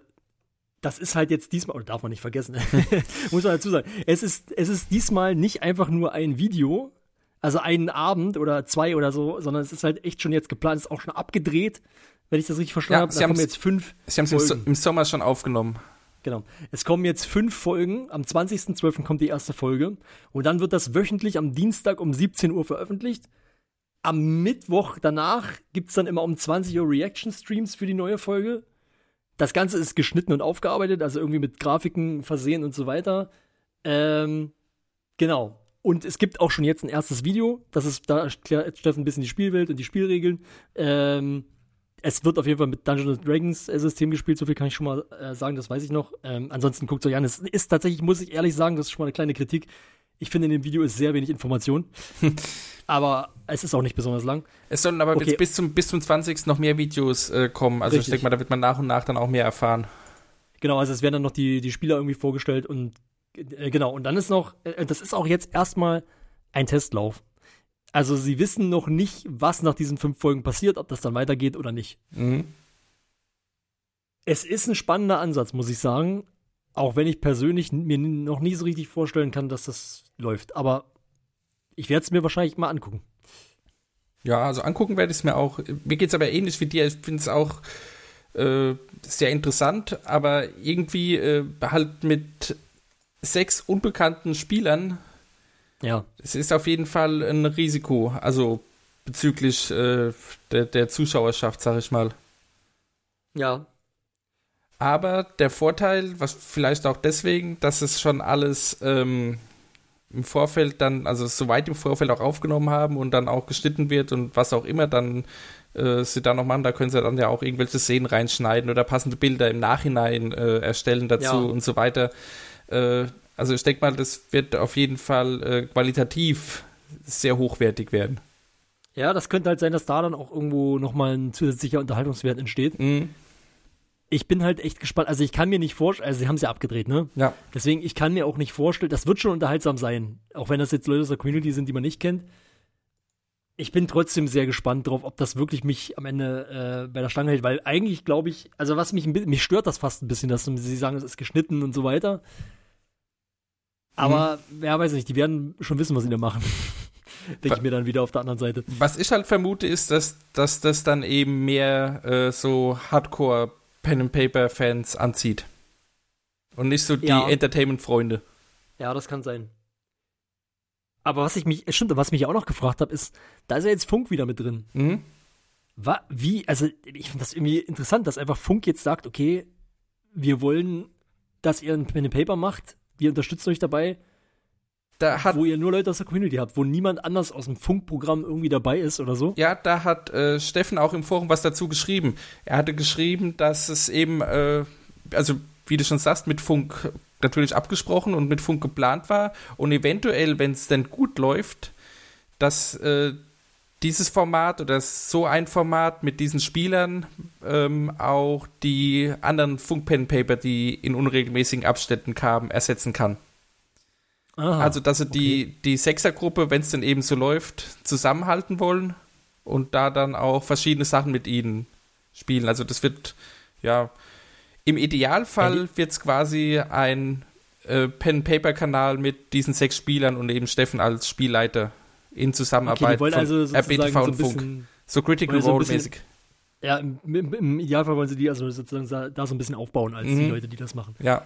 das ist halt jetzt diesmal, oder darf man nicht vergessen, muss man dazu sagen, es ist, es ist diesmal nicht einfach nur ein Video, also einen Abend oder zwei oder so, sondern es ist halt echt schon jetzt geplant, es ist auch schon abgedreht, wenn ich das richtig verstanden Ja, habe. sie haben's- jetzt fünf Sie haben es im Sommer schon aufgenommen. Genau. Es kommen jetzt fünf Folgen. Am 20.12. kommt die erste Folge. Und dann wird das wöchentlich am Dienstag um 17 Uhr veröffentlicht. Am Mittwoch danach gibt es dann immer um 20 Uhr Reaction-Streams für die neue Folge. Das Ganze ist geschnitten und aufgearbeitet, also irgendwie mit Grafiken versehen und so weiter. Ähm, genau. Und es gibt auch schon jetzt ein erstes Video. Das ist, da erklärt ein bisschen die Spielwelt und die Spielregeln. Ähm, es wird auf jeden Fall mit Dungeons Dragons äh, System gespielt, so viel kann ich schon mal äh, sagen, das weiß ich noch. Ähm, ansonsten guckt es euch an. Es ist tatsächlich, muss ich ehrlich sagen, das ist schon mal eine kleine Kritik. Ich finde, in dem Video ist sehr wenig Information. aber es ist auch nicht besonders lang. Es sollen aber Okay. bis zum, bis zum 20. noch mehr Videos äh, kommen. Also Richtig. ich denke mal, da wird man nach und nach dann auch mehr erfahren. Genau, also es werden dann noch die, die Spieler irgendwie vorgestellt und äh, genau, und dann ist noch, äh, das ist auch jetzt erstmal ein Testlauf. Also sie wissen noch nicht, was nach diesen fünf Folgen passiert, ob das dann weitergeht oder nicht. Mhm. Es ist ein spannender Ansatz, muss ich sagen. Auch wenn ich persönlich mir noch nie so richtig vorstellen kann, dass das läuft. Aber ich werde es mir wahrscheinlich mal angucken. Ja, also angucken werde ich es mir auch. Mir geht es aber ähnlich wie dir. Ich finde es auch äh, sehr interessant, aber irgendwie äh, halt mit sechs unbekannten Spielern, Ja. es ist auf jeden Fall ein Risiko. Also bezüglich äh, der, der Zuschauerschaft, sag ich mal. Ja. Aber der Vorteil, was vielleicht auch deswegen, dass es schon alles ähm, im Vorfeld dann, also so weit im Vorfeld auch aufgenommen haben und dann auch geschnitten wird und was auch immer dann äh, sie da noch machen, da können sie dann ja auch irgendwelche Szenen reinschneiden oder passende Bilder im Nachhinein äh, erstellen dazu Ja. und so weiter. Äh, also ich denke mal, das wird auf jeden Fall äh, qualitativ sehr hochwertig werden. Ja, das könnte halt sein, dass da dann auch irgendwo nochmal ein zusätzlicher Unterhaltungswert entsteht. Mhm. Ich bin halt echt gespannt. Also ich kann mir nicht vorstellen, also sie haben es ja abgedreht, ne? Ja. Deswegen, ich kann mir auch nicht vorstellen, das wird schon unterhaltsam sein. Auch wenn das jetzt Leute aus der Community sind, die man nicht kennt. Ich bin trotzdem sehr gespannt drauf, ob das wirklich mich am Ende äh, bei der Stange hält, weil eigentlich glaube ich, also was mich ein bisschen, mich stört das fast ein bisschen, dass sie sagen, es ist geschnitten und so weiter. Aber, wer weiß nicht, die werden schon wissen, was sie da machen. Denke ich mir dann wieder auf der anderen Seite. Was ich halt vermute, ist, dass, dass das dann eben mehr äh, so Hardcore Pen and Paper Fans anzieht. Und nicht so die Ja. Entertainment-Freunde. Ja, das kann sein. Aber was ich mich, stimmt, was mich auch noch gefragt habe, ist, da ist ja jetzt Funk wieder mit drin. Mhm. Wa, wie, also ich finde das irgendwie interessant, dass einfach Funk jetzt sagt, okay, wir wollen, dass ihr ein Pen and Paper macht, wir unterstützen euch dabei, Da hat wo ihr nur Leute aus der Community habt, wo niemand anders aus dem Funkprogramm irgendwie dabei ist oder so. Ja, da hat äh, Steffen auch im Forum was dazu geschrieben. Er hatte geschrieben, dass es eben, äh, also wie du schon sagst, mit Funk natürlich abgesprochen und mit Funk geplant war und eventuell, wenn es denn gut läuft, dass äh, dieses Format oder so ein Format mit diesen Spielern ähm, auch die anderen Funk-Pen-Paper, die in unregelmäßigen Abständen kamen, ersetzen kann. Aha, Also, dass sie die, die Sechsergruppe, wenn es denn eben so läuft, zusammenhalten wollen und da dann auch verschiedene Sachen mit ihnen spielen. Also, das wird, ja, im Idealfall wird es quasi ein äh, Pen-Paper-Kanal mit diesen sechs Spielern und eben Steffen als Spielleiter in okay, Zusammenarbeit die wollen von also RBTV so ein und Funk. bisschen, So Critical so ein Role bisschen- mäßig. ja, im, im, Idealfall wollen sie die also sozusagen da so ein bisschen aufbauen als die Mhm. Leute, die das machen. Ja.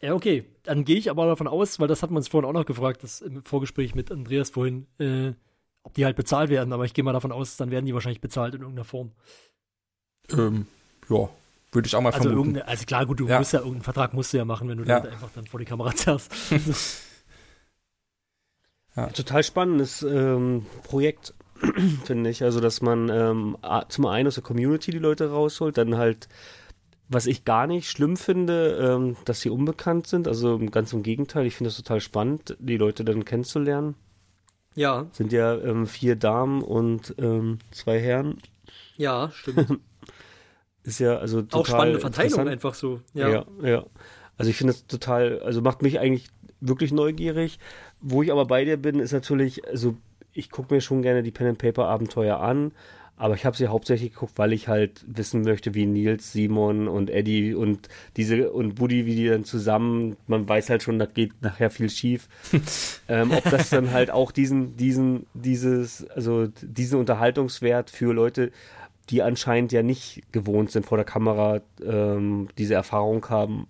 Ja, okay. Dann gehe ich aber davon aus, weil das hat man uns vorhin auch noch gefragt, das im Vorgespräch mit Andreas vorhin, äh, ob die halt bezahlt werden. Aber ich gehe mal davon aus, dann werden die wahrscheinlich bezahlt in irgendeiner Form. Ähm, ja, würde ich auch mal Also, vermuten. also klar, gut, du Ja. musst ja irgendeinen Vertrag musst du ja machen, wenn du Ja. Einfach dann vor die Kamera zerrst. Total spannendes ähm, Projekt, finde ich. Also, dass man ähm, zum einen aus der Community die Leute rausholt, dann halt, was ich gar nicht schlimm finde, ähm, dass sie unbekannt sind. Also ganz im Gegenteil, ich finde es total spannend, die Leute dann kennenzulernen. ja, Sind ja ähm, vier Damen und ähm, zwei Herren. ja, stimmt. Ist ja also total auch spannende Verteilung einfach so. Ja. Ja, ja. Also ich finde es total, also macht mich eigentlich wirklich neugierig. Wo ich aber bei dir bin, ist natürlich, also ich gucke mir schon gerne die Pen and Paper Abenteuer an, aber ich habe sie hauptsächlich geguckt, weil ich halt wissen möchte, wie Nils, Simon und Eddie und diese und Buddy, wie die dann zusammen, man weiß halt schon, da geht nachher viel schief. ähm, ob das dann halt auch diesen, diesen, dieses, also diesen Unterhaltungswert für Leute, die anscheinend ja nicht gewohnt sind vor der Kamera, ähm, diese Erfahrung haben,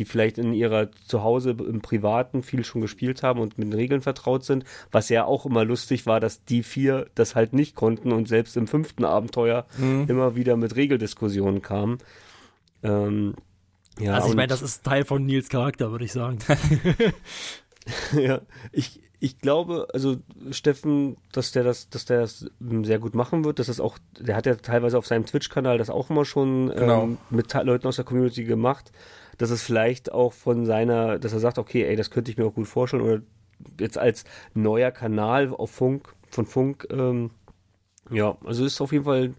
die vielleicht in ihrer Zuhause im Privaten viel schon gespielt haben und mit den Regeln vertraut sind, was ja auch immer lustig war, dass die vier das halt nicht konnten und selbst im fünften Abenteuer immer wieder mit Regeldiskussionen kamen. Ähm, ja, Also ich meine, das ist Teil von Nils Charakter, würde ich sagen. ja, ich, ich glaube, also Steffen, dass der das, dass der das ähm, sehr gut machen wird, dass das auch, der hat ja teilweise auf seinem Twitch-Kanal das auch immer schon Genau. ähm, mit Leuten aus der Community gemacht, dass es vielleicht auch von seiner, dass er sagt, okay, ey, das könnte ich mir auch gut vorstellen, oder jetzt als neuer Kanal auf Funk, von Funk, ähm, ja, also ist auf jeden Fall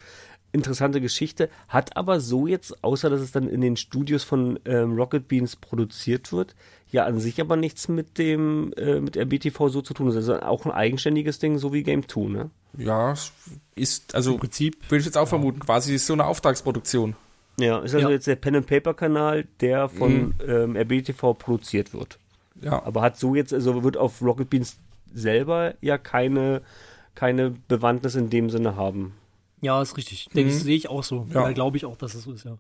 interessante Geschichte, hat aber so jetzt, außer dass es dann in den Studios von ähm, Rocket Beans produziert wird, ja an sich aber nichts mit dem, äh, mit RBTV so zu tun. Das ist also auch ein eigenständiges Ding, so wie Game 2, ne? Ja, es ist, also Im Prinzip. würde ich jetzt auch vermuten, quasi so eine Auftragsproduktion. Ja, ist also Ja. jetzt der Pen and Paper Kanal, der von ähm, RBTV produziert wird. Ja. Aber hat so jetzt, also wird auf Rocket Beans selber ja keine, keine Bewandtnis in dem Sinne haben. Ja, ist richtig. Mhm. sehe ich auch so. Ja. Ja. glaube ich auch, dass es so ist, ja.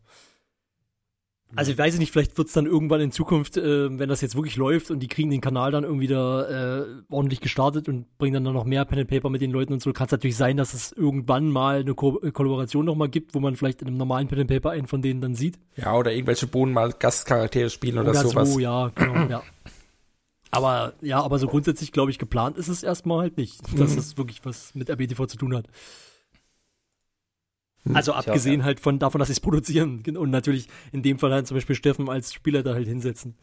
Also ich weiß nicht, vielleicht wird es dann irgendwann in Zukunft, äh, wenn das jetzt wirklich läuft und die kriegen den Kanal dann irgendwie da äh, ordentlich gestartet und bringen dann noch mehr Pen and Paper mit den Leuten und so, kann es natürlich sein, dass es irgendwann mal eine Ko äh, Kollaboration nochmal gibt, wo man vielleicht in einem normalen Pen and Paper einen von denen dann sieht. Ja, oder irgendwelche Bohnen mal Gastcharaktere spielen oder, Oder sowas. so, ja, genau, ja. Aber ja, aber so grundsätzlich, glaube ich, geplant ist es erstmal halt nicht, dass Mhm. es wirklich was mit RBTV zu tun hat. Hm. Also abgesehen halt von davon, dass sie es produzieren und natürlich in dem Fall halt zum Beispiel Steffen als Spieler da halt hinsetzen.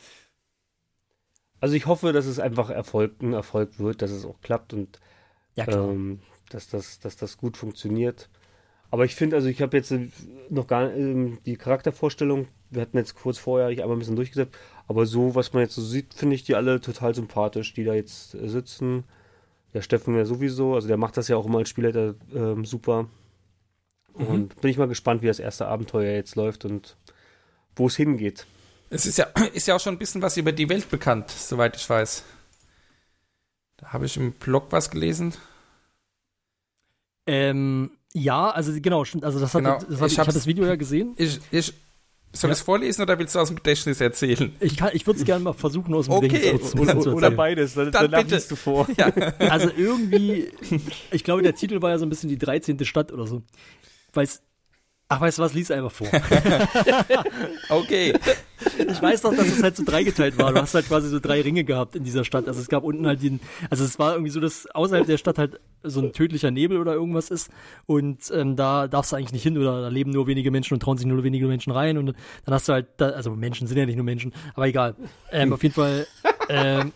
Also ich hoffe, dass es einfach Erfolg, ein Erfolg wird, dass es auch klappt und Ja, ähm, dass das, dass das gut funktioniert. Aber ich finde, also ich habe jetzt äh, noch gar ähm, die Charaktervorstellung, wir hatten jetzt kurz vorher ich einmal ein bisschen durchgesetzt, aber so, was man jetzt so sieht, finde ich die alle total sympathisch, die da jetzt äh, sitzen. Der Steffen ja sowieso, also der macht das ja auch immer als Spielleiter ähm, super. Mhm. Und bin ich mal gespannt, wie das erste Abenteuer jetzt läuft und wo es hingeht. Es ist ja, ist ja auch schon ein bisschen was über die Welt bekannt, soweit ich weiß. Da habe ich im Blog was gelesen. Ähm, ja, also genau, stimmt. Also das hat, Genau. das hat, Ich ich, habe das Video ja gesehen. Ich, ich, soll Ja. ich es vorlesen oder willst du aus dem Gedächtnis erzählen? Ich, kann- ich würde es gerne mal versuchen, aus dem Okay. Gedächtnis zu, Oder, zu oder erzählen. beides, dann, Dann danach bitte. liest du vor. Also irgendwie, ich glaube, der Titel war ja so ein bisschen die 13. Stadt oder so. Weil's, ach, weißt du was, lies einfach vor. Okay. Ich weiß doch, dass es halt so dreigeteilt war. Du hast halt quasi so drei Ringe gehabt in dieser Stadt. Also es gab unten halt den, also es war irgendwie so, dass außerhalb der Stadt halt so ein tödlicher Nebel oder irgendwas ist. Und ähm, da darfst du eigentlich nicht hin oder da leben nur wenige Menschen und trauen sich nur wenige Menschen rein. Und dann hast du halt, da, also Menschen sind ja nicht nur Menschen, aber egal. Ähm, auf jeden Fall ähm,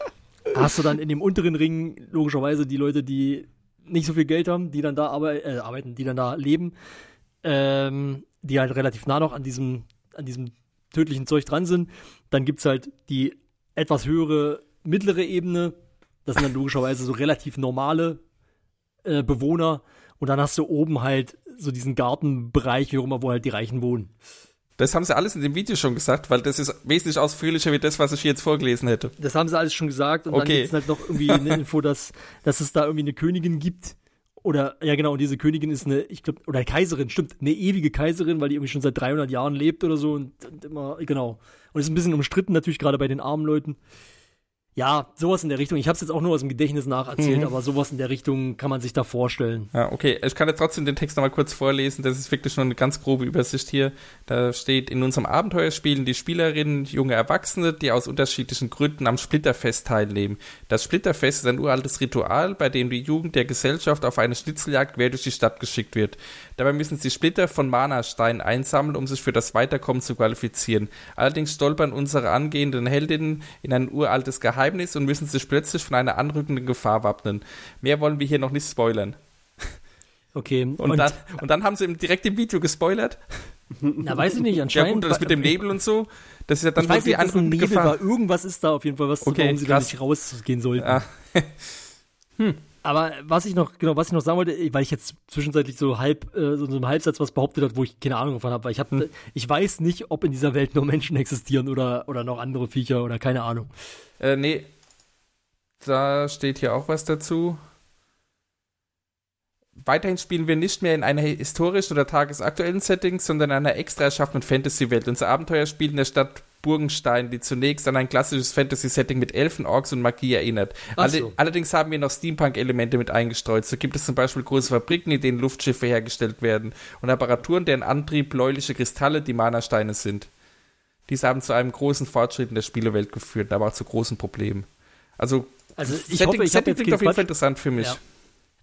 hast du dann in dem unteren Ring logischerweise die Leute, die nicht so viel Geld haben, die dann da arbei äh, arbeiten, die dann da leben, ähm, die halt relativ nah noch an diesem, an diesem tödlichen Zeug dran sind. Dann gibt's halt die etwas höhere mittlere Ebene. Das sind dann logischerweise so relativ normale äh, Bewohner. Und dann hast du oben halt so diesen Gartenbereich, wie auch immer, wo halt die Reichen wohnen. Das haben sie alles in dem Video schon gesagt, weil das ist wesentlich ausführlicher wie das, was ich hier jetzt vorgelesen hätte. Das haben sie alles schon gesagt. Und dann Okay. gibt's halt noch irgendwie eine Info, dass, dass es da irgendwie eine Königin gibt. Oder, ja genau, und diese Königin ist eine, ich glaube, oder Kaiserin, stimmt, eine ewige Kaiserin, weil die irgendwie schon seit 300 Jahren lebt oder so und, und immer, genau. Und ist ein bisschen umstritten natürlich, gerade bei den armen Leuten. Ja, sowas in der Richtung. Ich habe es jetzt auch nur aus dem Gedächtnis nacherzählt, Mhm. aber sowas in der Richtung kann man sich da vorstellen. Ja, okay. Ich kann jetzt trotzdem den Text nochmal kurz vorlesen. Das ist wirklich nur eine ganz grobe Übersicht hier. Da steht, in unserem Abenteuer spielen die Spielerinnen junge Erwachsene, die aus unterschiedlichen Gründen am Splitterfest teilnehmen. Das Splitterfest ist ein uraltes Ritual, bei dem die Jugend der Gesellschaft auf eine Schnitzeljagd quer durch die Stadt geschickt wird. Dabei müssen sie Splitter von Mana-Steinen einsammeln, um sich für das Weiterkommen zu qualifizieren. Allerdings stolpern unsere angehenden Heldinnen in ein uraltes Geheimnis und müssen sich plötzlich von einer anrückenden Gefahr wappnen. Mehr wollen wir hier noch nicht spoilern. Okay. Und, dann, und dann haben sie direkt im Video gespoilert. na, weiß ich nicht, Ja anscheinend. gut, das mit dem Nebel und so. Das ist ja dann ich weiß die nicht, andere Nebel Gefahr. war. Irgendwas ist da auf jeden Fall, was, Okay, warum sie da krass. nicht rausgehen sollten. Ja. Aber was ich noch, genau, was ich noch sagen wollte, weil ich jetzt zwischenzeitlich so halb, äh, so so einem Halbsatz was behauptet hat, wo ich keine Ahnung davon habe, weil ich habe, ich weiß nicht, ob in dieser Welt nur Menschen existieren oder, oder noch andere Viecher oder keine Ahnung. Äh, nee. Da steht hier auch was dazu. Weiterhin spielen wir nicht mehr in einer historischen oder tagesaktuellen Setting, sondern in einer extra erschaffenen Fantasy-Welt. Unser Abenteuer spielt in der Stadt Burgenstein, die zunächst an ein klassisches Fantasy-Setting mit Elfen, Orks und Magie erinnert. Alle, so. Allerdings haben wir noch Steampunk-Elemente mit eingestreut. So gibt es zum Beispiel große Fabriken, in denen Luftschiffe hergestellt werden und Apparaturen, deren Antrieb bläuliche Kristalle, die Mana-Steine sind. Diese haben zu einem großen Fortschritt in der Spielewelt geführt, aber auch zu großen Problemen. Also, Also ich Setting, hoffe, ich Setting klingt auf jeden Fall interessant für mich. Ja.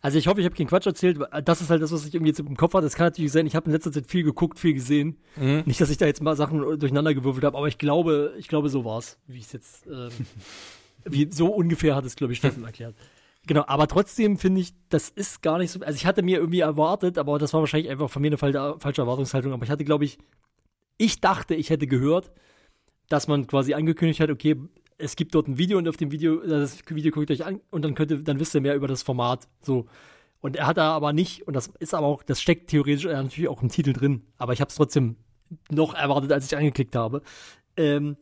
Also ich hoffe, ich habe keinen Quatsch erzählt. weil Das ist halt das, was ich irgendwie jetzt im Kopf hatte. Das kann natürlich sein. Ich habe in letzter Zeit viel geguckt, viel gesehen. Mhm. Nicht, dass ich da jetzt mal Sachen durcheinander gewürfelt habe, aber ich glaube, ich glaube, so war's, wie ich es jetzt, ähm, wie so ungefähr hat es, glaube ich, Steffen erklärt. Genau, aber trotzdem finde ich, das ist gar nicht so. Also ich hatte mir irgendwie erwartet, aber das war wahrscheinlich einfach von mir eine fal- falsche Erwartungshaltung. Aber ich hatte, glaube ich, ich dachte, ich hätte gehört, dass man quasi angekündigt hat, okay, es gibt dort ein Video und auf dem Video, das Video guckt euch an und dann könnt ihr, dann wisst ihr mehr über das Format. So. Und er hat da aber nicht, und das ist aber auch, das steckt theoretisch natürlich auch im Titel drin, aber ich habe es trotzdem noch erwartet, als ich angeklickt habe. Ähm,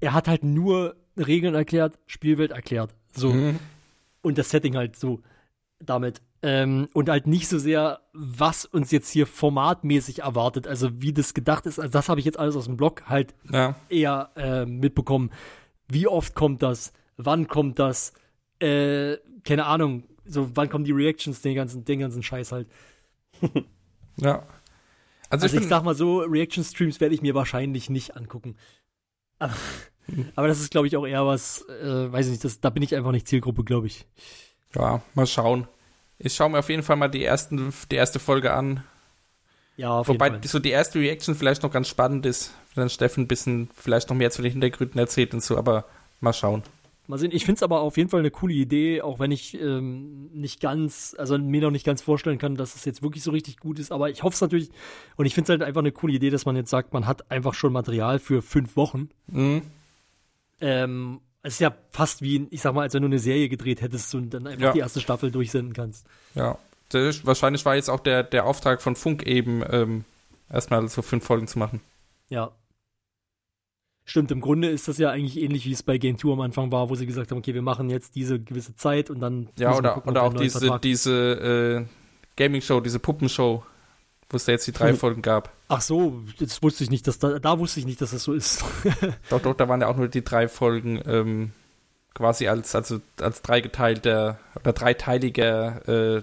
er hat halt nur Regeln erklärt, Spielwelt erklärt. So. Mhm. Und das Setting halt so damit. Ähm, und halt nicht so sehr, was uns jetzt hier formatmäßig erwartet, also wie das gedacht ist. Also das habe ich jetzt alles aus dem Blog halt Ja. eher äh, mitbekommen. Wie oft kommt das? Wann kommt das? Äh, keine Ahnung. So, wann kommen die Reactions, den ganzen, den ganzen Scheiß halt. ja. Also, Also ich ich bin, sag mal so, Reaction-Streams werde ich mir wahrscheinlich nicht angucken. Aber, aber das ist, glaube ich, auch eher was, äh, weiß ich nicht, das, da bin ich einfach nicht Zielgruppe, glaube ich. ja, mal schauen. Ich schaue mir auf jeden Fall mal die, ersten, die erste Folge an. Ja, auf Wobei jeden Fall. so die erste Reaction vielleicht noch ganz spannend ist, wenn dann Steffen ein bisschen vielleicht noch mehr zu den Hintergründen erzählt und so, aber mal schauen. Mal sehen. Ich finde es aber auf jeden Fall eine coole Idee, auch wenn ich ähm, nicht ganz, also mir noch nicht ganz vorstellen kann, dass es jetzt wirklich so richtig gut ist. Aber ich hoffe es natürlich. Und ich finde es halt einfach eine coole Idee, dass man jetzt sagt, man hat einfach schon Material für fünf Wochen. Mhm. Ähm, es ist ja fast wie, ich sag mal, als wenn du eine Serie gedreht hättest und dann einfach Ja. die erste Staffel durchsenden kannst. Ja. Das wahrscheinlich war jetzt auch der, der Auftrag von Funk eben, ähm, erstmal so fünf Folgen zu machen. Ja. Stimmt, im Grunde ist das ja eigentlich ähnlich, wie es bei Game 2 am Anfang war, wo sie gesagt haben, okay, wir machen jetzt diese gewisse Zeit und dann Ja, oder, gucken, oder auch diese, Vertrag- diese äh, Gaming-Show, diese Puppenshow, wo es da jetzt die drei Hm. Folgen gab. Ach so, das wusste ich nicht, dass da, da wusste ich nicht, dass das so ist. Doch, doch, da waren ja auch nur die drei Folgen ähm, quasi als, also als dreigeteilter oder dreiteiliger äh,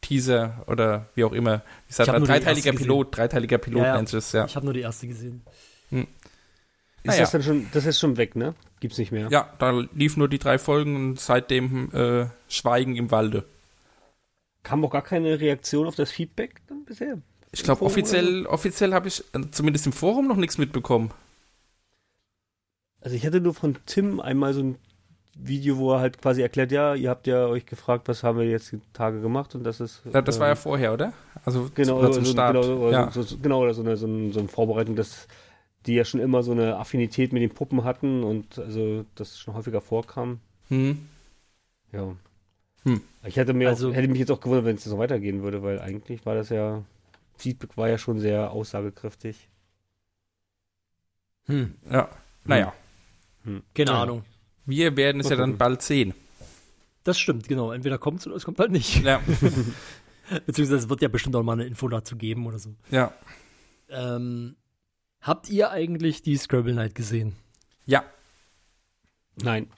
Teaser oder wie auch immer. Wie gesagt, Ich die dreiteiliger erste Pilot, dreiteiliger Pilot Ja, ja. nennt es, ja. Ich habe nur die erste gesehen. Ist Naja. das dann schon, das ist schon weg, ne? Gibt's nicht mehr. Ja, da liefen nur die drei Folgen und seitdem äh, Schweigen im Walde. Kam auch gar keine Reaktion auf das Feedback dann bisher. Ich glaube, offiziell, offiziell habe ich äh, zumindest im Forum noch nichts mitbekommen. Also ich hatte nur von Tim einmal so ein Video, wo er halt quasi erklärt, ja, ihr habt ja euch gefragt, was haben wir jetzt die Tage gemacht und das ist. Ja, das war ja ähm, vorher, oder? Also genau, oder zum so, Start. genau, oder ja. so, so, genau, oder so eine, so, eine, so eine Vorbereitung, dass die ja schon immer so eine Affinität mit den Puppen hatten und also das schon häufiger vorkam. Hm. Ja. Hm. Ich hätte, mir Also- auch, hätte mich jetzt auch gewundert, wenn es so weitergehen würde, weil eigentlich war das ja, Feedback war ja schon sehr aussagekräftig. Hm, ja. Naja, keine Ja. Ahnung. Wir werden es ja dann bald sehen. Das stimmt, genau. Entweder kommt es oder es kommt halt nicht. Ja, Beziehungsweise es wird ja bestimmt auch mal eine Info dazu geben oder so. ja. Ähm, habt ihr eigentlich die Scrabble Night gesehen? Ja. Nein.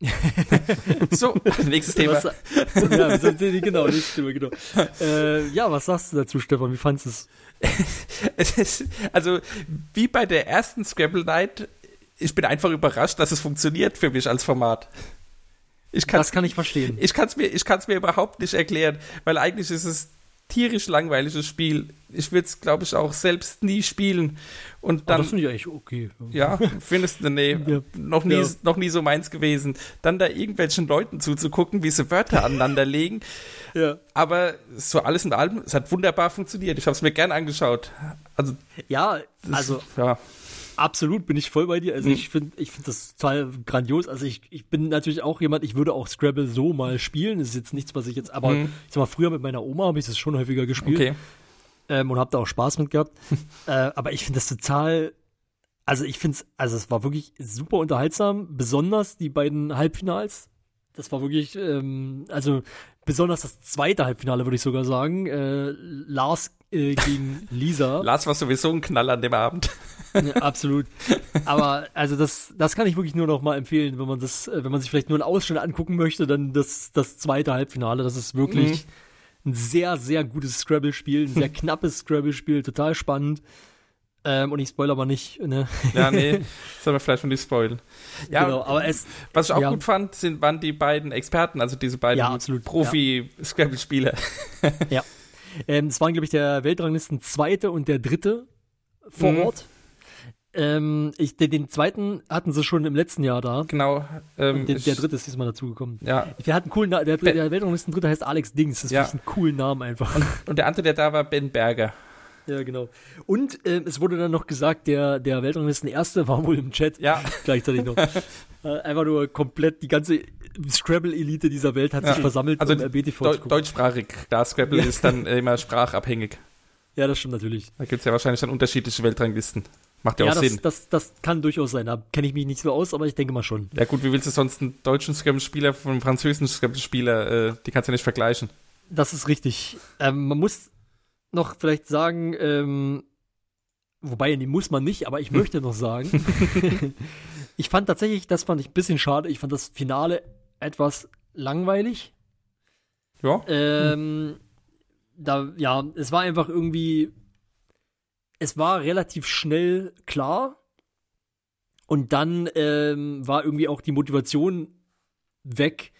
So, nächstes Thema. Was, ja, genau, nächstes Thema, genau. Äh, ja, was sagst du dazu, Stefan? Wie fandest du es? Es ist, also, wie bei der ersten Scrabble Night, ich bin einfach überrascht, dass es funktioniert für mich als Format. Ich kann Das kann ich verstehen. ich kann's mir, ich kann's mir überhaupt nicht erklären, weil eigentlich ist es tierisch langweiliges Spiel. Ich würde es, glaube ich, auch selbst nie spielen. Und dann, das finde ich eigentlich okay. ja, findest du, nee, Ja. noch, nie, Ja. noch nie so meins gewesen. Dann da irgendwelchen Leuten zuzugucken, wie sie Wörter aneinander legen. Ja. Aber so alles in allem, es hat wunderbar funktioniert. Ich habe es mir gern angeschaut. Also, Ja, das, also ja. Absolut bin ich voll bei dir. Also Mhm. ich finde ich finde das total grandios. Also ich, ich bin natürlich auch jemand, ich würde auch Scrabble so mal spielen. Das ist jetzt nichts, was ich jetzt, aber Mhm. ich sag mal, früher mit meiner Oma habe ich das schon häufiger gespielt. Okay. ähm, und habe da auch Spaß mit gehabt. äh, aber ich finde das total, also ich finde es, also es war wirklich super unterhaltsam, besonders die beiden Halbfinals. Das war wirklich, ähm, also besonders das zweite Halbfinale würde ich sogar sagen. Äh, Lars äh, gegen Lisa. Lars war sowieso ein Knall an dem Abend. Ja, absolut. Aber also das, das kann ich wirklich nur noch mal empfehlen, wenn man das, äh, wenn man sich vielleicht nur einen Ausschnitt angucken möchte, dann das, das zweite Halbfinale. Das ist wirklich ein sehr, sehr gutes Scrabble-Spiel, ein sehr knappes Scrabble-Spiel, total spannend. Ähm, und ich spoilere aber nicht, ne? Ja, nee, soll man vielleicht schon nicht spoilen. Ja, genau, aber es, was ich auch ja. gut fand, sind, waren die beiden Experten, also diese beiden Ja, Profi-Scrabble-Spieler. Ähm, es waren, glaube ich, der Weltranglisten zweite und der dritte vor Mhm. Ort. Ähm, ich, den, den zweiten hatten sie schon im letzten Jahr da. Genau. Ähm, Und der, ich- der dritte ist diesmal dazugekommen. Ja, Der hat einen coolen Namen, der, der Weltranglisten dritte heißt Alex Dings. Das Ja. ist einen coolen Namen einfach. und der andere, der da war, Ben Berger. Ja, genau. Und ähm, es wurde dann noch gesagt, der, der Weltranglisten Erste war wohl im Chat Ja, gleichzeitig noch. Äh, einfach nur komplett die ganze Scrabble-Elite dieser Welt hat Ja. sich versammelt, Also um RBTV Deu zu deutschsprachig. Da Scrabble Ja. ist dann immer sprachabhängig. Ja, das stimmt natürlich. Da gibt es ja wahrscheinlich dann unterschiedliche Weltranglisten. Macht ja, Ja, auch das, Sinn. das, das kann durchaus sein. Da kenne ich mich nicht so aus, aber ich denke mal schon. Ja gut, wie willst du sonst einen deutschen Scrabble-Spieler von einem französischen Scrabble-Spieler, äh, die kannst du ja nicht vergleichen. Das ist richtig. Ähm, man muss noch vielleicht sagen, ähm, wobei, die muss man nicht, aber ich möchte noch sagen, ich fand tatsächlich, das fand ich ein bisschen schade, ich fand das Finale etwas langweilig. Ja, Ähm, da, ja, es war einfach irgendwie, es war relativ schnell klar. Und dann ähm, war irgendwie auch die Motivation weg,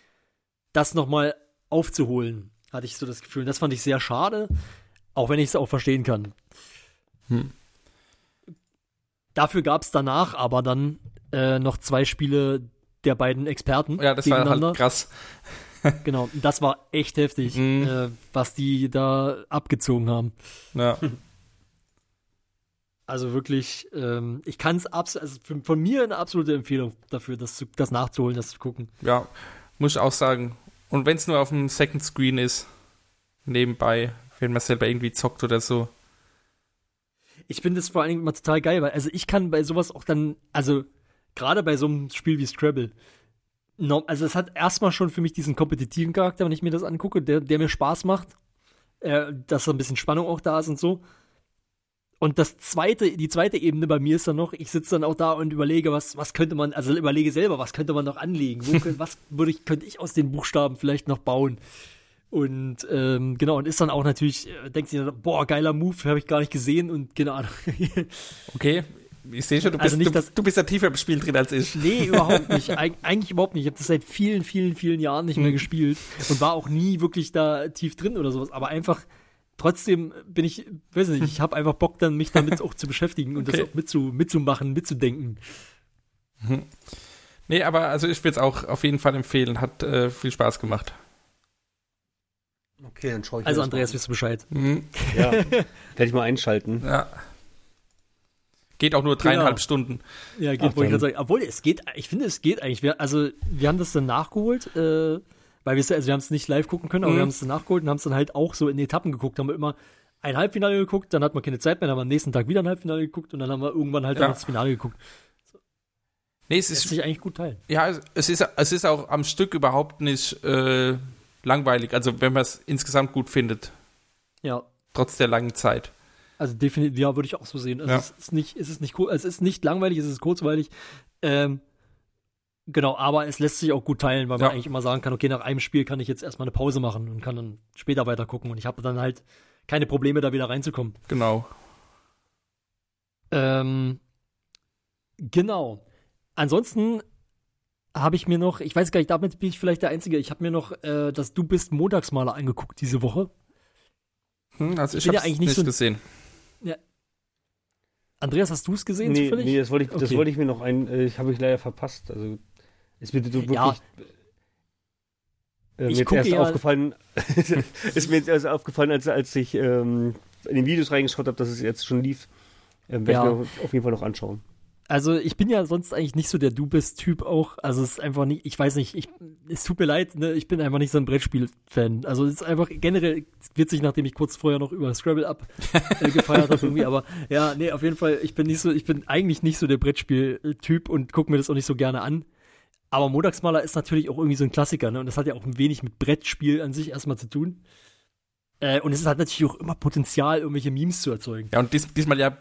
das nochmal aufzuholen, hatte ich so das Gefühl. Und das fand ich sehr schade, auch wenn ich es auch verstehen kann. Hm. Dafür gab es danach aber dann äh, noch zwei Spiele, der beiden Experten Ja, das war halt krass. Genau, das war echt heftig, Mhm. äh, was die da abgezogen haben. Ja. Also wirklich, ähm, ich kann es absolut, also von mir eine absolute Empfehlung dafür, das, zu, das nachzuholen, das zu gucken. ja, muss ich auch sagen. Und wenn es nur auf dem Second Screen ist, nebenbei, wenn man selber irgendwie zockt oder so. Ich finde es vor allen Dingen immer total geil, weil also ich kann bei sowas auch dann, also gerade bei so einem Spiel wie Scrabble, also es hat erstmal schon für mich diesen kompetitiven Charakter, wenn ich mir das angucke, der, der mir Spaß macht, äh, dass so ein bisschen Spannung auch da ist und so. Und das zweite, die zweite Ebene bei mir ist dann noch, ich sitze dann auch da und überlege, was, was könnte man, also überlege selber, was könnte man noch anlegen? Wo, was würde ich, könnte ich aus den Buchstaben vielleicht noch bauen? Und ähm, genau, und ist dann auch natürlich, äh, denkt sich boah, geiler Move, habe ich gar nicht gesehen und keine Ahnung. Okay, ich sehe schon, du bist, Also nicht, du, dass- du bist ja tiefer im Spiel drin als ich. nee, überhaupt nicht. Eig eigentlich überhaupt nicht. Ich habe das seit vielen, vielen, vielen Jahren nicht mehr gespielt und war auch nie wirklich da tief drin oder sowas. Aber einfach trotzdem bin ich, weiß nicht, ich habe einfach Bock dann, mich damit auch zu beschäftigen und Okay. das auch mitzu, mitzumachen, mitzudenken. Nee, aber also ich würde es auch auf jeden Fall empfehlen. Hat äh, viel Spaß gemacht. Okay, dann schaue ich Also Andreas, wisst du Bescheid. Mhm. Ja, werde ich mal einschalten. Ja. Geht auch nur dreieinhalb Genau. Stunden. Ja, geht, Ach, wollte ich gerade sagen. Obwohl, es geht, ich finde, es geht eigentlich. Wir, also, wir haben das dann nachgeholt, äh, weil wir es, also wir haben es nicht live gucken können, aber Mhm. wir haben es dann nachgeholt und haben es dann halt auch so in Etappen geguckt. Haben wir immer ein Halbfinale geguckt, dann hat man keine Zeit mehr, dann haben wir am nächsten Tag wieder ein Halbfinale geguckt und dann haben wir irgendwann halt Ja. dann das Finale geguckt. Nee, es Das lässt ist, sich eigentlich gut teilen. ja, es- es ist, es ist auch am Stück überhaupt nicht äh, langweilig. Also wenn man es insgesamt gut findet, Ja. trotz der langen Zeit. Also definitiv, ja, würde ich auch so sehen. Also Ja. es ist nicht, es ist nicht, es ist nicht langweilig, es ist kurzweilig. Ähm, genau, aber es lässt sich auch gut teilen, weil man Ja. eigentlich immer sagen kann, okay, nach einem Spiel kann ich jetzt erstmal eine Pause machen und kann dann später weiter gucken und ich habe dann halt keine Probleme, da wieder reinzukommen. Genau. Ähm, genau. Ansonsten habe ich mir noch, ich weiß gar nicht, damit bin ich vielleicht der Einzige, ich habe mir noch äh, das Du bist Montagsmaler angeguckt diese Woche. Hm, also ich ja habe eigentlich nicht, nicht so- gesehen. Andreas, hast du es gesehen Nee, zufällig? nee, das wollte ich, das Okay. wollte ich mir noch ein, äh, ich habe ich leider verpasst. Also ist mir so wirklich Ja. äh, mir erst ja- aufgefallen, ist mir jetzt erst aufgefallen, als, als ich ähm, in den Videos reingeschaut habe, dass es jetzt schon lief. Ähm, werde Ja. ich mir auf jeden Fall noch anschauen. Also ich bin ja sonst eigentlich nicht so der Du bist Typ auch. Also es ist einfach nicht, ich weiß nicht, ich, es tut mir leid, ne, ich bin einfach nicht so ein Brettspiel-Fan. Also es ist einfach generell witzig, nachdem ich kurz vorher noch über Scrabble ab äh, gefeiert habe irgendwie. Aber ja, nee, auf jeden Fall, ich bin nicht so, ich bin eigentlich nicht so der Brettspiel-Typ und gucke mir das auch nicht so gerne an. Aber Montagsmaler ist natürlich auch irgendwie so ein Klassiker, ne? Und das hat ja auch ein wenig mit Brettspiel an sich erstmal zu tun. Äh, und es hat natürlich auch immer Potenzial, irgendwelche Memes zu erzeugen. Ja, und dies, diesmal ja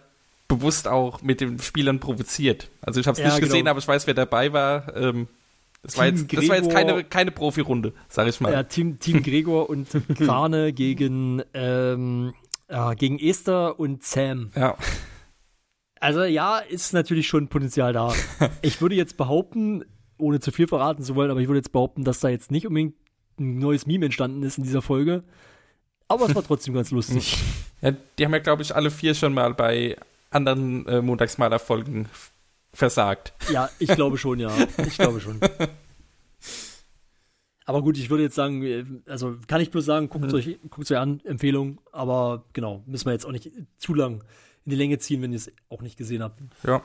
bewusst auch mit den Spielern provoziert. Also ich habe es Ja, nicht gesehen, genau. aber ich weiß, wer dabei war. Ähm, das, war jetzt, das war jetzt keine, keine Profi-Runde, sag ich mal. Ja, Team, Team Gregor und Krane gegen, ähm, ja, gegen Esther und Sam. Ja. Also ja, ist natürlich schon Potenzial da. Ich würde jetzt behaupten, ohne zu viel verraten zu wollen, aber ich würde jetzt behaupten, dass da jetzt nicht unbedingt ein neues Meme entstanden ist in dieser Folge. Aber es war trotzdem ganz lustig. ja die haben ja, glaube ich, alle vier schon mal bei anderen äh, Montagsmaler-Folgen versagt. Ja, ich glaube schon, ja. Ich glaube schon. Aber gut, ich würde jetzt sagen, also kann ich bloß sagen, guckt euch, guckt euch an, Empfehlung. Aber genau, müssen wir jetzt auch nicht zu lang in die Länge ziehen, wenn ihr es auch nicht gesehen habt. Ja.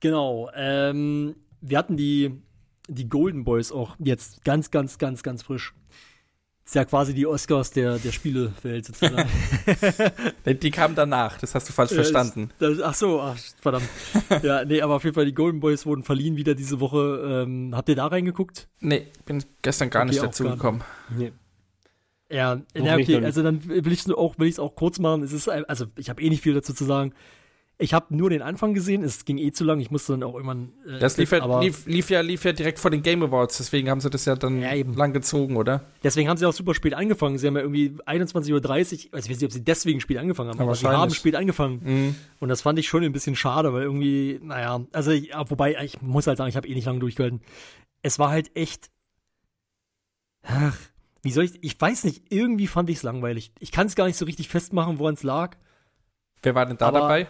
Genau. Ähm, wir hatten die, die Golden Boys auch jetzt ganz, ganz, ganz, ganz frisch. Ist ja quasi die Oscars der, der Spielewelt sozusagen. Die- Die kamen danach, das hast du falsch Äh, verstanden. Das, das, ach so, ach, verdammt. ja, nee, aber auf jeden Fall, die Golden Boys wurden verliehen wieder diese Woche. Ähm, habt ihr da reingeguckt? Nee, bin gestern gar Okay, nicht auch dazu gar nicht. gekommen. Nee. Ja, nicht, okay, also dann will ich es auch, will auch kurz machen. Es ist, also ich habe eh nicht viel dazu zu sagen. Ich habe nur den Anfang gesehen, es ging eh zu lang, ich musste dann auch irgendwann. Äh, Das lief ja, aber lief, lief, ja, lief ja direkt vor den Game Awards, deswegen haben sie das ja dann Ja, eben. lang gezogen, oder? deswegen haben sie auch super spät angefangen. Sie haben ja irgendwie 21.30 Uhr, also ich weiß nicht, ob sie deswegen spät angefangen haben, Ja, aber sie haben spät angefangen. Mhm. Und das fand ich schon ein bisschen schade, weil irgendwie, naja, also ja, wobei, ich muss halt sagen, ich habe eh nicht lange durchgehalten. Es war halt echt. Ach, wie soll ich. Ich weiß nicht, irgendwie fand ich es langweilig. Ich kann es gar nicht so richtig festmachen, woran es lag. Wer war denn da Aber- dabei?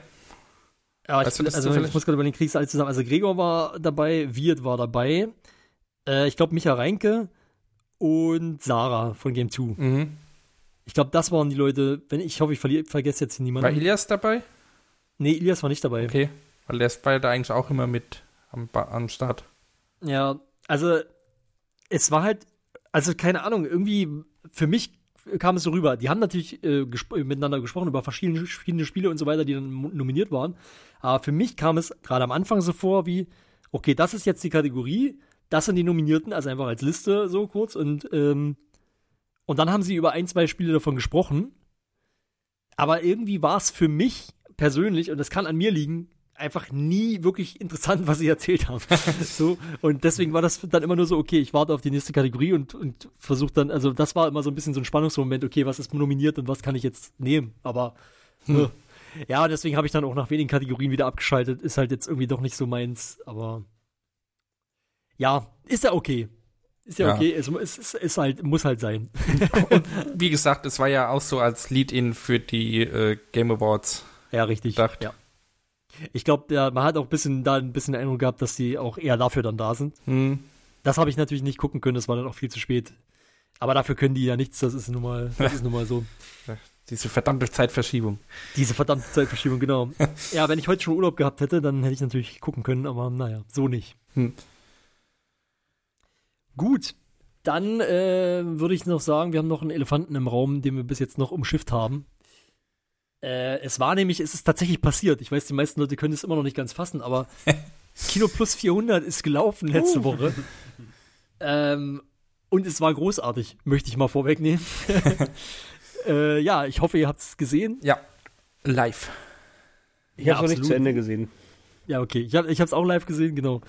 Ja, ich, Weißt du das also, ich muss gerade überlegen, kriegst du alles zusammen. Also Gregor war dabei, Wirt war dabei, äh, ich glaube Micha Reinke und Sarah von Game 2. Mhm. Ich glaube, das waren die Leute, wenn ich hoffe, ich verliere, vergesse jetzt niemanden. War Ilias dabei? nee, Ilias war nicht dabei. Okay. Weil der ist bei da eigentlich auch immer mit am, am Start. Ja, also es war halt, also keine Ahnung, irgendwie für mich kam es so rüber. Die haben natürlich äh, gesp miteinander gesprochen über verschiedene, verschiedene Spiele und so weiter, die dann nominiert waren. Aber für mich kam es gerade am Anfang so vor wie, okay, das ist jetzt die Kategorie, das sind die Nominierten, also einfach als Liste so kurz und ähm, und dann haben sie über ein, zwei Spiele davon gesprochen. Aber irgendwie war es für mich persönlich, und das kann an mir liegen, einfach nie wirklich interessant, was sie erzählt haben. so, und deswegen war das dann immer nur so, okay, ich warte auf die nächste Kategorie und, und versuche dann, also das war immer so ein bisschen so ein Spannungsmoment, okay, was ist nominiert und was kann ich jetzt nehmen? Aber äh, ja, deswegen habe ich dann auch nach wenigen Kategorien wieder abgeschaltet. Ist halt jetzt irgendwie doch nicht so meins, aber ja, ist ja okay. Ist ja, Ja. okay, es, es, es ist halt, muss halt sein. Wie gesagt, es war ja auch so als Lead-In für die äh, Game Awards. Ja, richtig. Gedacht. Ja. Ich glaube, ja, man hat auch ein bisschen da ein bisschen Eindruck gehabt, dass die auch eher dafür dann da sind. Hm. Das habe ich natürlich nicht gucken können, das war dann auch viel zu spät. Aber dafür können die ja nichts, das ist nun mal, das ist nun mal so. Diese verdammte Zeitverschiebung. Diese verdammte Zeitverschiebung, genau. ja, wenn ich heute schon Urlaub gehabt hätte, dann hätte ich natürlich gucken können, aber naja, so nicht. Hm. Gut, dann äh, würde ich noch sagen, wir haben noch einen Elefanten im Raum, den wir bis jetzt noch umschifft haben. Äh, es war nämlich, es ist tatsächlich passiert. Ich weiß, die meisten Leute können es immer noch nicht ganz fassen, aber Kino Plus 400 ist gelaufen letzte Woche. Ähm, und es war großartig, möchte ich mal vorwegnehmen. äh, ja, ich hoffe, ihr habt es gesehen. Ja, live. Ich Ja, habe noch nicht zu Ende gesehen. Ja, okay. Ich habe es auch live gesehen, genau.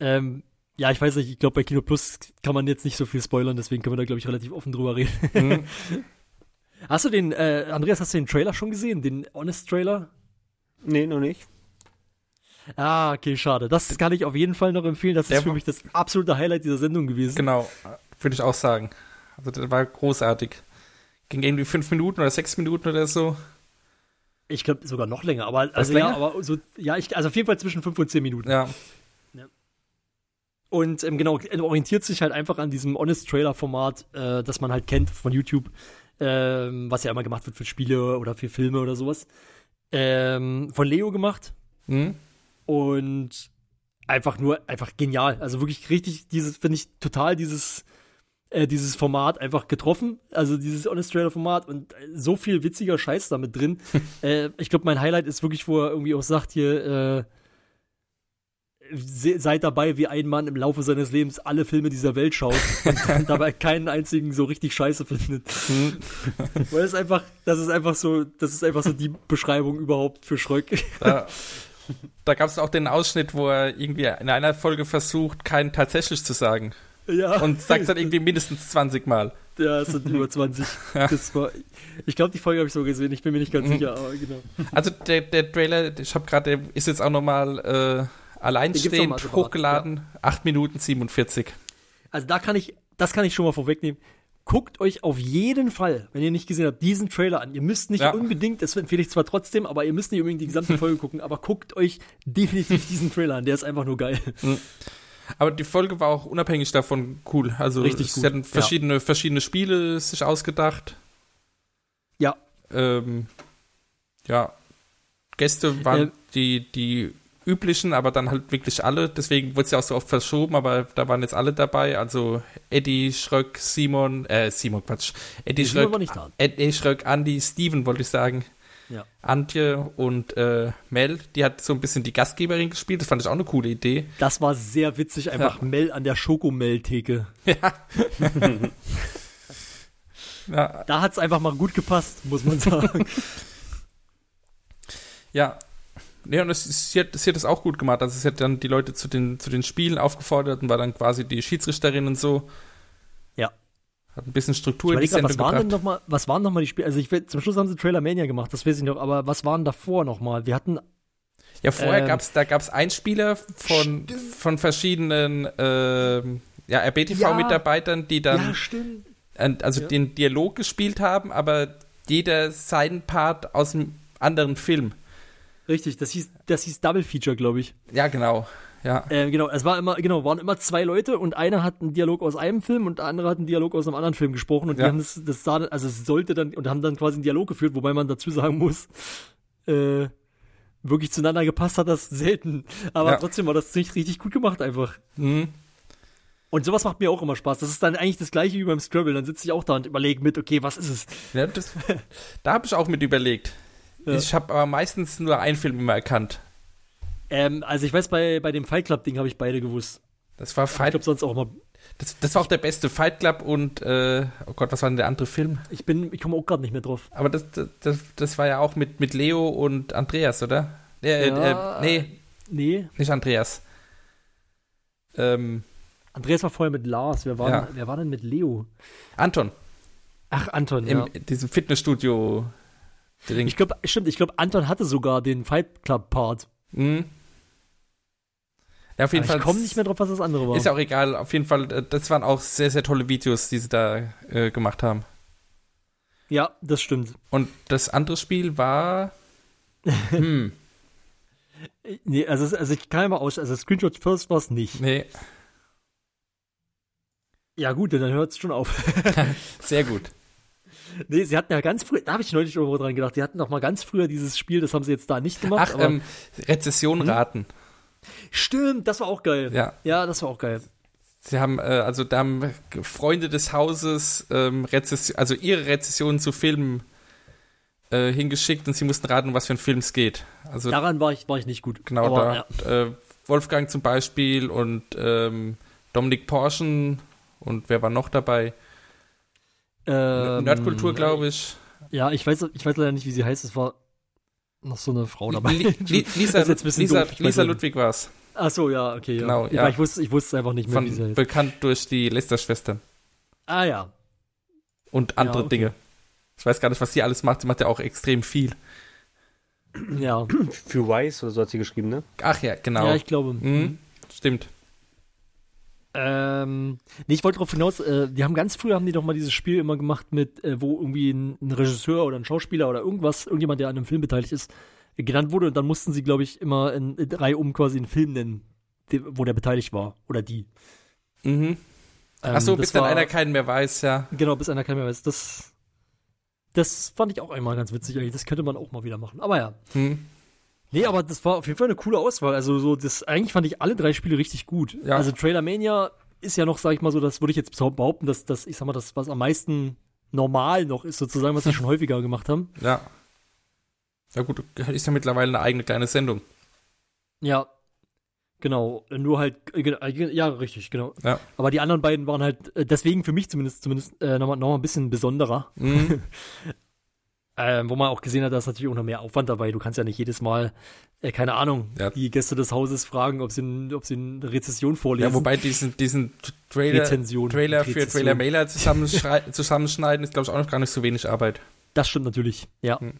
Ähm, ja, ich weiß nicht, ich glaube, bei Kino Plus kann man jetzt nicht so viel spoilern, deswegen können wir da, glaube ich, relativ offen drüber reden. Mhm. Hast du den, äh, Andreas, hast du den Trailer schon gesehen? Den Honest-Trailer? Nee, noch nicht. Ah, okay, schade. Das kann ich auf jeden Fall noch empfehlen. Das Der ist für mich das absolute Highlight dieser Sendung gewesen. Genau, würde ich auch sagen. Also das war großartig. Ging irgendwie fünf Minuten oder sechs Minuten oder so. Ich glaube sogar noch länger, aber also ja, länger? aber so, ja, ich, also auf jeden Fall zwischen fünf und zehn Minuten. Ja, Und ähm, genau, er orientiert sich halt einfach an diesem Honest-Trailer-Format, äh, das man halt kennt von YouTube, ähm, was ja immer gemacht wird für Spiele oder für Filme oder sowas. Ähm, von Leo gemacht hm? und einfach nur, einfach genial. Also wirklich richtig, dieses, finde ich total dieses, äh, dieses Format einfach getroffen. Also dieses Honest-Trailer-Format und äh, so viel witziger Scheiß damit drin. äh, ich glaube, mein Highlight ist wirklich, wo er irgendwie auch sagt hier, äh, seid dabei, wie ein Mann im Laufe seines Lebens alle Filme dieser Welt schaut und dabei keinen einzigen so richtig scheiße findet. Weil es einfach, das ist einfach so, das ist einfach so die Beschreibung überhaupt für Schröck. Da, da gab es auch den Ausschnitt, wo er irgendwie in einer Folge versucht, keinen tatsächlich zu sagen. ja. Und sagt dann irgendwie mindestens 20 Mal. Ja, es sind über 20. Das war, ich glaube, die Folge habe ich so gesehen, ich bin mir nicht ganz sicher, aber genau. Also der, der Trailer, ich habe gerade, der ist jetzt auch nochmal äh, alleinstehend hochgeladen. 8 Minuten 47. Also da kann ich, das kann ich schon mal vorwegnehmen. Guckt euch auf jeden Fall, wenn ihr nicht gesehen habt, diesen Trailer an. Ihr müsst nicht Ja. unbedingt, das empfehle ich zwar trotzdem, aber ihr müsst nicht unbedingt die gesamte Folge gucken, aber guckt euch definitiv diesen Trailer an, der ist einfach nur geil. Aber die Folge war auch unabhängig davon cool. Also Richtig sie gut, hatten verschiedene, verschiedene Spiele sich ausgedacht. Ja, Ähm, ja, Gäste waren Ähm. die, die üblichen, aber dann halt wirklich alle. Deswegen wurde es ja auch so oft verschoben, aber da waren jetzt alle dabei. Also Eddie, Schröck, Simon, äh, Simon, Quatsch. Eddie Simon Schröck. Eddie Schröck, Andy, Steven, wollte ich sagen. Ja. Antje und äh, Mel, die hat so ein bisschen die Gastgeberin gespielt. Das fand ich auch eine coole Idee. Das war sehr witzig, einfach Mel an der Schokomel-Theke. Ja, Da hat es einfach mal gut gepasst, muss man sagen. Ja. Ja, und es, ist- sie, hat, sie hat das auch gut gemacht. Also sie hat dann die Leute zu den, zu den Spielen aufgefordert und war dann quasi die Schiedsrichterin und so. Ja. Hat ein bisschen Struktur Ich in die Sendung was waren denn gebracht. noch mal, was waren noch mal die Spiele? Also ich will, zum Schluss haben sie Trailer Mania gemacht, das weiß ich noch, aber was waren davor noch mal? Wir hatten Ja, vorher ähm, gab's da gab's Einspieler von, von verschiedenen ähm, ja, RBTV-Mitarbeitern, die dann stimmt. äh, also Ja. den Dialog gespielt haben, aber jeder seinen Part aus einem anderen Film. Richtig, das hieß, das hieß Double Feature, glaube ich. Ja, genau. Ja. Ähm, genau, es war immer, genau, waren immer zwei Leute und einer hat einen Dialog aus einem Film und der andere hat einen Dialog aus einem anderen Film gesprochen und die Ja. haben das, das sah, also es sollte dann, und haben dann quasi einen Dialog geführt, wobei man dazu sagen muss, äh, wirklich zueinander gepasst hat das selten. Aber Ja. trotzdem war das ziemlich richtig gut gemacht einfach. Mhm. Und sowas macht mir auch immer Spaß. Das ist dann eigentlich das gleiche wie beim Scrabble. Dann sitze ich auch da und überlege mit, okay, was ist es? ja das, da habe ich auch mit überlegt. Ja. Ich habe aber meistens nur einen Film immer erkannt. Ähm, also ich weiß, bei, bei dem Fight Club-Ding habe ich beide gewusst. Das war Fight, glaube sonst auch mal. das, das war auch der beste Fight Club und äh, oh Gott, was war denn der andere Film? Ich bin, ich komme auch gerade nicht mehr drauf. Aber das, das, das, das war ja auch mit, mit Leo und Andreas, oder? Äh, Ja. äh, nee, Nee, nicht Andreas. Ähm, Andreas war vorher mit Lars. Wer war, Ja. denn, wer war denn mit Leo? Anton, Ach, Anton, im ja. diesem Fitnessstudio. Ding. Ich glaube, stimmt, ich glaube, Anton hatte sogar den Fight Club-Part. Mhm. Ja, auf jeden Aber Fall. ich komme nicht mehr drauf, was das andere war. Ist ja auch egal, auf jeden Fall, äh, das waren auch sehr, sehr tolle Videos, die sie da äh, gemacht haben. ja, das stimmt. Und das andere Spiel war. hm, Nee, also, also ich kann ja mal aus, also Screenshot First war es nicht. nee, Ja gut, dann hört es schon auf. sehr gut. Nee, sie hatten ja ganz früh, da habe ich neulich irgendwo dran gedacht, die hatten noch mal ganz früher dieses Spiel, das haben sie jetzt da nicht gemacht. Ach, ähm, Rezession raten. stimmt, das war auch geil. Ja. Ja, das war auch geil. Sie haben, äh, also da haben Freunde des Hauses ähm, Rezession, also ihre Rezessionen zu Filmen äh, hingeschickt und sie mussten raten, um was für ein Film es geht. Also Daran war ich, war ich nicht gut. genau aber, da. Äh, Wolfgang zum Beispiel und ähm, Dominik Porschen und wer war noch dabei? Ja. Ähm, Nerdkultur, glaube ich. Ja, ich weiß, ich weiß leider nicht, wie sie heißt. Es war noch so eine Frau dabei. Li Li Lisa, Lisa, Lisa. Ludwig war es. Ach so, ja, okay. Ja. Genau, Ich, ja. ich, wusste, ich wusste einfach nicht mehr, wie sie Von, heißt. bekannt durch die Lester-Schwestern Ah ja. und andere okay. Dinge. Ich weiß gar nicht, was sie alles macht. Sie macht ja auch extrem viel. Ja. Für Wise oder so hat sie geschrieben, ne? Ach ja, genau. ja, ich glaube. mhm. Stimmt. Ähm, nee, ich wollte darauf hinaus, äh, die haben ganz früh haben die doch mal dieses Spiel immer gemacht mit, äh, wo irgendwie ein, ein Regisseur oder ein Schauspieler oder irgendwas, irgendjemand, der an einem Film beteiligt ist, äh, genannt wurde und dann mussten sie, glaube ich, immer in, in Reihe um quasi einen Film nennen, wo der beteiligt war oder die. Mhm. Ähm, Ach so, das bis dann war- einer keinen mehr weiß, ja. Genau, bis einer keiner mehr weiß. Das, das fand ich auch einmal ganz witzig eigentlich. Das könnte man auch mal wieder machen. Aber ja. Hm. Nee, aber das war auf jeden Fall eine coole Auswahl. Also so, das eigentlich fand ich alle drei Spiele richtig gut. Ja. Also Trailer Mania ist ja noch, sag ich mal so, das würde ich jetzt behaupten, dass das, ich sag mal, das, was am meisten normal noch ist, sozusagen, was sie schon häufiger gemacht haben. Ja. Ja gut, ist ja mittlerweile eine eigene kleine Sendung. Ja. Genau, nur halt, äh, ja, richtig, genau. Ja. Aber die anderen beiden waren halt, äh, deswegen für mich zumindest, zumindest äh, nochmal noch mal ein bisschen besonderer. Mhm. Ähm, wo man auch gesehen hat, da ist natürlich auch noch mehr Aufwand dabei. Du kannst ja nicht jedes Mal, äh, keine Ahnung, Ja. die Gäste des Hauses fragen, ob sie, ob sie eine Rezession vorlesen. ja, wobei diesen, diesen Trailer, Rezension. Trailer für Rezession. Trailer Mailer zusammenschneiden ist, glaube ich, auch noch gar nicht so wenig Arbeit. Das stimmt natürlich, ja. Hm.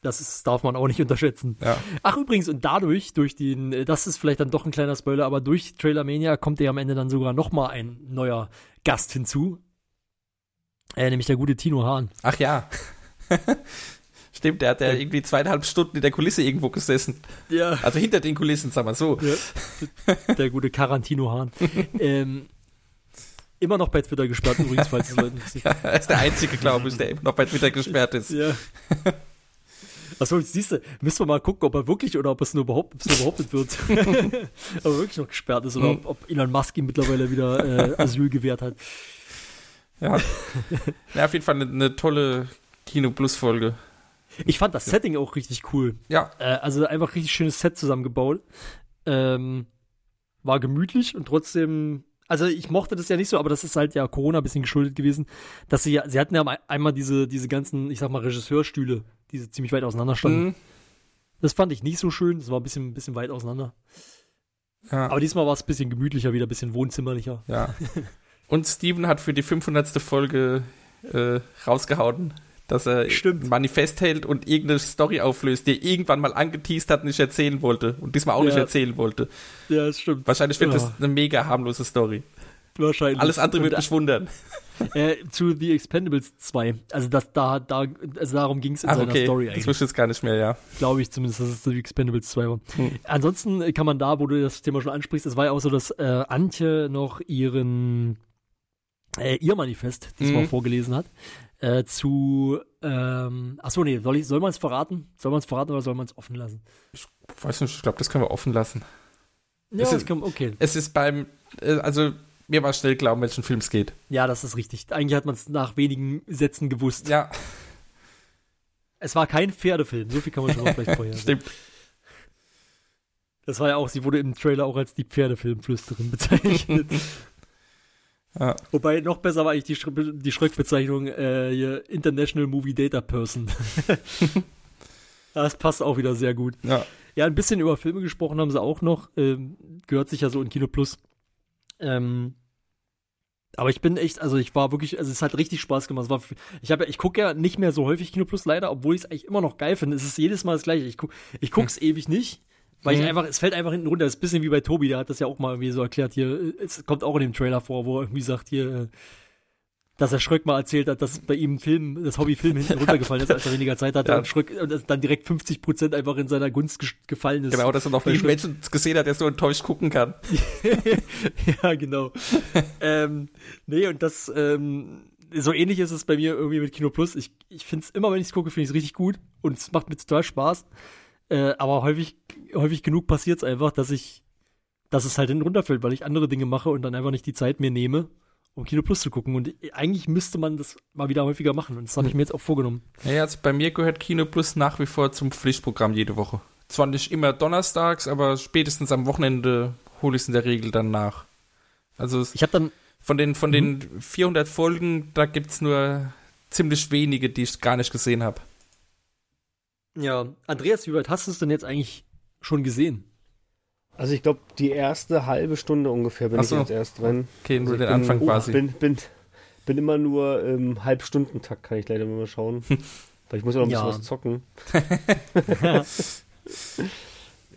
Das ist, darf man auch nicht unterschätzen. Ja. Ach, übrigens, und dadurch, durch den, äh, das ist vielleicht dann doch ein kleiner Spoiler, aber durch Trailer Mania kommt ja am Ende dann sogar nochmal ein neuer Gast hinzu. Äh, nämlich der gute Tino Hahn. Ach ja. Stimmt, der hat ja irgendwie zweieinhalb Stunden in der Kulisse irgendwo gesessen. Ja. Also hinter den Kulissen, sagen wir so. Ja, der gute Carantino Hahn. ähm, immer noch bei Twitter gesperrt, übrigens, falls es Leute interessiert. er ist der Einzige, glaube ich, der immer noch bei Twitter gesperrt ist. Ja. Achso, siehst du, müssen wir mal gucken, ob er wirklich oder ob es nur, behaupt, ob es nur behauptet wird. ob er wirklich noch gesperrt ist oder ob, ob Elon Musk ihm mittlerweile wieder äh, Asyl gewährt hat. Ja. ja, auf jeden Fall eine, eine tolle Kino-Plus-Folge. Ich fand das Setting auch richtig cool. Ja, Äh, also einfach richtig schönes Set zusammengebaut. Ähm, war gemütlich und trotzdem. Also ich mochte das ja nicht so, aber das ist halt ja Corona ein bisschen geschuldet gewesen, dass sie ja, sie hatten ja einmal diese, diese ganzen, ich sag mal, Regisseurstühle, die ziemlich weit auseinander standen. Mhm. Das fand ich nicht so schön, das war ein bisschen, ein bisschen weit auseinander. ja, Aber diesmal war es ein bisschen gemütlicher, wieder ein bisschen wohnzimmerlicher. ja. Und Steven hat für die 500. Folge äh, rausgehauen, dass er Stimmt. ein Manifest hält und irgendeine Story auflöst, die er irgendwann mal angeteased hat und nicht erzählen wollte. Und diesmal auch nicht Ja. erzählen wollte. Ja, das stimmt. Wahrscheinlich wird Ja. das eine mega harmlose Story. Wahrscheinlich. Alles andere wird Und, mich wundern. äh, zu The Expendables 2. Also das da, da also darum ging es in Ach, seiner okay. Story Das eigentlich. wusste ich jetzt gar nicht mehr, ja. glaube ich zumindest, dass es The Expendables 2 war. Hm. Ansonsten kann man da, wo du das Thema schon ansprichst, es war ja auch so, dass äh, Antje noch ihren äh, ihr Manifest diesmal Mhm. vorgelesen hat. Äh, zu ähm, achso, nee, soll, ich, soll man es verraten? Soll man es verraten oder soll man es offen lassen? Weiß nicht, ich glaube, das können wir offen lassen. Ja, Es ist- kann, okay. Es ist beim, äh, also mir war schnell klar, um welchen Film es geht. Ja, das ist richtig. Eigentlich hat man es nach wenigen Sätzen gewusst. Ja, Es war kein Pferdefilm, so viel kann man schon mal vielleicht vorher sagen. stimmt. Das war ja auch, sie wurde im Trailer auch als die Pferdefilmflüsterin bezeichnet. Ja. Wobei noch besser war eigentlich die, Schr die Schreckbezeichnung äh, International Movie Data Person. das passt auch wieder sehr gut. Ja. Ja, ein bisschen über Filme gesprochen haben sie auch noch. Ähm, gehört sich ja so in Kino Plus. Ähm, aber ich bin echt, also ich war wirklich, also es hat richtig Spaß gemacht. Es war, ich habe, ich gucke ja nicht mehr so häufig Kino Plus leider, obwohl ich es eigentlich immer noch geil finde. Es ist jedes Mal das Gleiche. Ich guck, ich guck's ewig nicht, weil ich Mhm. einfach, es fällt einfach hinten runter. Das ist ein bisschen wie bei Tobi, der hat das ja auch mal irgendwie so erklärt hier. Es kommt auch in dem Trailer vor, wo er irgendwie sagt hier, äh, dass er Schröck mal erzählt hat, dass bei ihm Film, das Hobby Film hinten runtergefallen ist, als er weniger Zeit hatte Ja. und Schröck und dann direkt 50 Prozent einfach in seiner Gunst gefallen ist. Genau, dass er noch Schröck- Menschen gesehen hat, der so enttäuscht gucken kann. ja, genau. ähm, nee, und das, ähm, so ähnlich ist es bei mir irgendwie mit Kino Plus. Ich, ich finde es immer, wenn ich es gucke, finde ich es richtig gut und es macht mir total Spaß. Äh, aber häufig, häufig genug passiert es einfach, dass ich, dass es halt hinten runterfällt, weil ich andere Dinge mache und dann einfach nicht die Zeit mir nehme, um Kino Plus zu gucken. Und eigentlich müsste man das mal wieder häufiger machen und das habe ich mir jetzt auch vorgenommen. Ja, also bei mir gehört Kino Plus nach wie vor zum Pflichtprogramm jede Woche. Zwar nicht immer donnerstags, aber spätestens am Wochenende hole ich es in der Regel dann nach. Also es, Ich habe dann, von den, von den 400 Folgen, da gibt es nur ziemlich wenige, die ich gar nicht gesehen habe. Ja, Andreas, wie weit hast du es denn jetzt eigentlich schon gesehen? Also ich glaube, die erste halbe Stunde ungefähr bin Ach ich so. jetzt erst drin. Okay, nur Also ich den bin- Anfang oh, quasi. Bin, bin, bin immer nur im Halbstundentakt, kann ich leider immer mal schauen. Weil ich muss ja noch ein bisschen Ja. was zocken.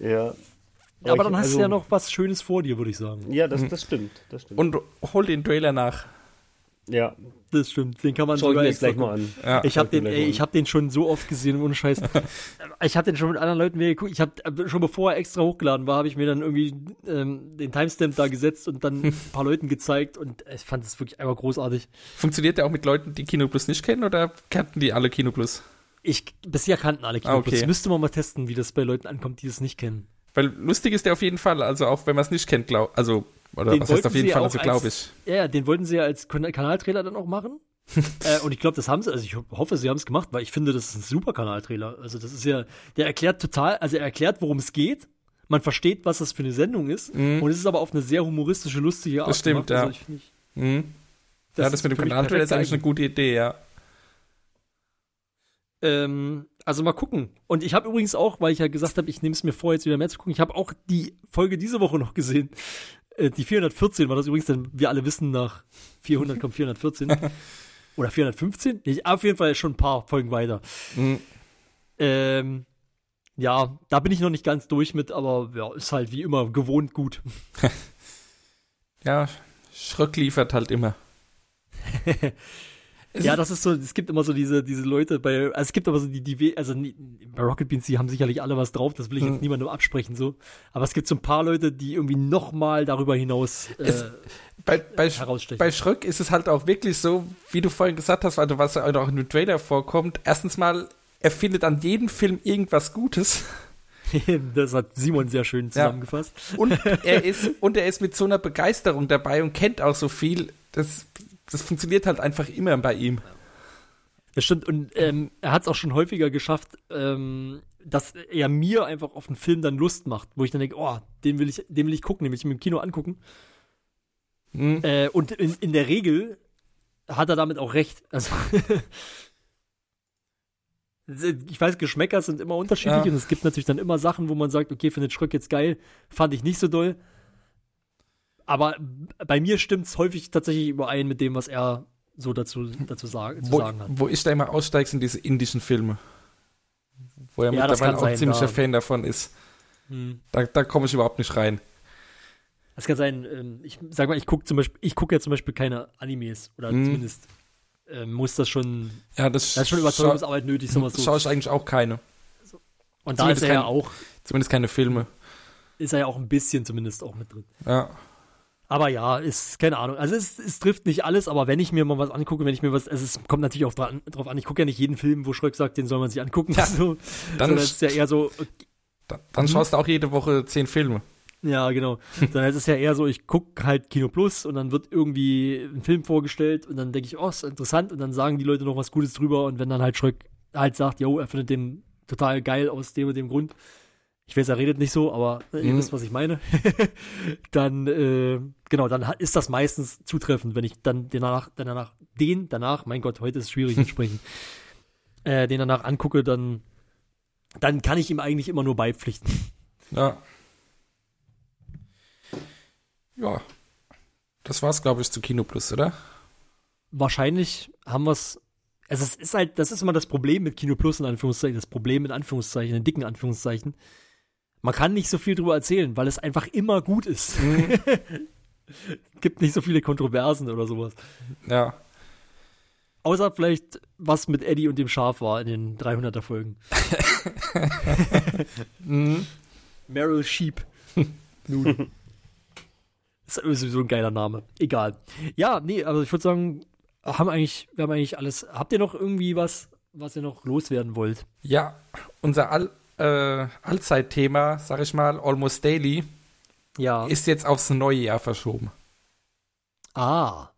ja. Ja, aber ich- dann hast also- du ja noch was Schönes vor dir, würde ich sagen. Ja, das, das stimmt. Das stimmt. Und hol den Trailer nach. Ja, Das stimmt, den kann man schau ich sogar mir jetzt gleich mal an. Ja. Ich habe ich den, mir ey, ich habe den schon so oft gesehen, ohne Scheiß. ich habe den schon mit anderen Leuten wieder geguckt. Ich habe schon bevor er extra hochgeladen war, habe ich mir dann irgendwie ähm, den Timestamp da gesetzt und dann ein paar Leuten gezeigt und ich fand es wirklich einfach großartig. Funktioniert der auch mit Leuten, die Kino Plus nicht kennen oder kannten die alle Kino Plus? Ich bisher kannten alle Kino Ah, okay. Das müsste man mal testen, wie das bei Leuten ankommt, die es nicht kennen. Weil lustig ist der auf jeden Fall, also auch wenn man es nicht kennt, glaub, also, oder Den was heißt auf jeden Fall, also glaube ich. Ja, ja, den wollten sie ja als Kan- Kanaltrailer dann auch machen. äh, und ich glaube, das haben sie, also ich ho- hoffe, sie haben es gemacht, weil ich finde, das ist ein super Kanaltrailer. Also das ist ja, der erklärt total, also er erklärt, worum es geht. Man versteht, was das für eine Sendung ist. Mhm. Und es ist aber auf eine sehr humoristische, lustige Art. Das stimmt, gemacht. ja. Also ich, finde, ich- Mhm. ja, das mit dem Kanaltrailer ist eigentlich eine gute Idee, ja. Ähm, also mal gucken. Und ich habe übrigens auch, weil ich ja gesagt habe, ich nehme es mir vor, jetzt wieder mehr zu gucken, ich habe auch die Folge diese Woche noch gesehen. Äh, die 414 war das übrigens, denn wir alle wissen, nach 400 kommt 414. Oder 415? Nee, auf jeden Fall schon ein paar Folgen weiter. Mhm. Ähm, ja, da bin ich noch nicht ganz durch mit, aber ja, ist halt wie immer gewohnt gut. Ja, Schröck liefert halt immer. Ja, das ist so, es gibt immer so diese, diese Leute bei, also es gibt aber so die, die, also bei Rocket Beans, die haben sicherlich alle was drauf, das will ich Hm. jetzt niemandem absprechen, so. Aber es gibt so ein paar Leute, die irgendwie noch mal darüber hinaus äh, Es- Bei, bei, herausstechen. bei Schröck ist es halt auch wirklich so, wie du vorhin gesagt hast, also was auch in dem Trailer vorkommt. Erstens mal, er findet an jedem Film irgendwas Gutes. das hat Simon sehr schön zusammengefasst. Und er ist, und er ist mit so einer Begeisterung dabei und kennt auch so viel. Das, das funktioniert halt einfach immer bei ihm. Das stimmt, und ähm, er hat es auch schon häufiger geschafft, ähm, dass er mir einfach auf einen Film dann Lust macht, wo ich dann denke, oh, den will ich, den will ich gucken, den will ich mir im Kino angucken. Hm. Äh, und in, in der Regel hat er damit auch recht. Also ich weiß, Geschmäcker sind immer unterschiedlich Ja. und es gibt natürlich dann immer Sachen, wo man sagt, okay, findet Schröck jetzt geil, fand ich nicht so doll. Aber bei mir stimmt es häufig tatsächlich überein mit dem, was er so dazu, dazu sagen, zu Wo, sagen hat. wo ich da immer aussteige, sind diese indischen Filme. Wo er Ja, das mittlerweile auch sein, ziemlicher da- Fan davon ist. Hm. Da, da komme ich überhaupt nicht rein. Es kann sein, ähm, ich sag mal, ich gucke zum Beispiel, ich gucke ja zum Beispiel keine Animes oder Mhm. zumindest ähm, muss das schon, Ja, das, das ist schon Überzeugungsarbeit nötig, wir so. Schaue ich eigentlich auch keine. Und da ist er ja kein- auch, Zumindest keine Filme. ist er ja auch ein bisschen zumindest auch mit drin. Ja. Aber ja, ist, keine Ahnung. Also es, es trifft nicht alles, aber wenn ich mir mal was angucke, wenn ich mir was, also es kommt natürlich auch dran, drauf an, ich gucke ja nicht jeden Film, wo Schröck sagt, den soll man sich angucken. Ja, so, dann- sondern es ist ja eher so, Dann, dann schaust du auch jede Woche zehn Filme. ja, genau. Es ist ja eher so, ich gucke halt Kino Plus und dann wird irgendwie ein Film vorgestellt und dann denke ich, oh, ist interessant und dann sagen die Leute noch was Gutes drüber und wenn dann halt Schröck halt sagt, yo, er findet den total geil aus dem und dem Grund, ich weiß, er redet nicht so, aber äh, ihr Mhm. wisst, was ich meine, dann, äh, genau, dann ist das meistens zutreffend, wenn ich dann den danach, dann danach, den danach, mein Gott, heute ist es schwierig zu sprechen, äh, den danach angucke, dann, dann kann ich ihm eigentlich immer nur beipflichten. Ja. Ja. Das war's, glaube ich, zu Kino Plus, oder? wahrscheinlich haben wir es. Also es ist halt, das ist immer das Problem mit Kino Plus in Anführungszeichen, das Problem in Anführungszeichen, in dicken Anführungszeichen. Man kann nicht so viel drüber erzählen, weil es einfach immer gut ist. Gibt nicht so viele Kontroversen oder sowas. Ja. Außer vielleicht, was mit Eddie und dem Schaf war in den 300er Folgen. Mhm. Meryl Sheep. Nun. ist sowieso ein geiler Name. Egal. Ja, nee, aber ich würde sagen, haben eigentlich, wir haben eigentlich alles. Habt ihr noch irgendwie was, was ihr noch loswerden wollt? Ja, unser All, äh, Allzeitthema, sag ich mal, Almost Daily, Ja. ist jetzt aufs neue Jahr verschoben. ah,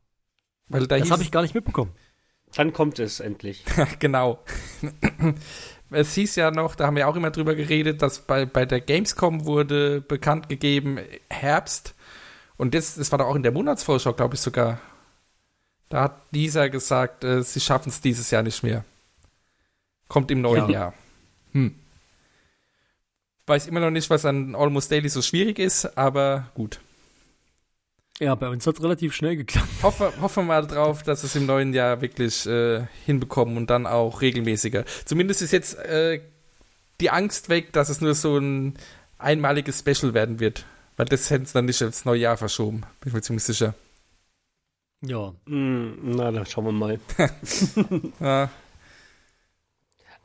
Weil da das habe ich gar nicht mitbekommen. Dann kommt es endlich. genau. es hieß ja noch, da haben wir auch immer drüber geredet, dass bei, bei der Gamescom wurde bekannt gegeben, Herbst. Und das, das war doch auch in der Monatsvorschau, glaube ich sogar. Da hat dieser gesagt, äh, sie schaffen es dieses Jahr nicht mehr. Kommt im neuen Ja. Jahr. Hm. Weiß immer noch nicht, was an Almost Daily so schwierig ist, aber gut. Ja, bei uns hat es relativ schnell geklappt. Hoffe, hoffe mal drauf, dass es im neuen Jahr wirklich äh, hinbekommen und dann auch regelmäßiger. Zumindest ist jetzt äh, die Angst weg, dass es nur so ein einmaliges Special werden wird. Weil das hätten sie dann nicht ins neue Jahr verschoben. Bin ich mir ziemlich sicher. Ja. Hm, na, dann schauen wir mal. Ja,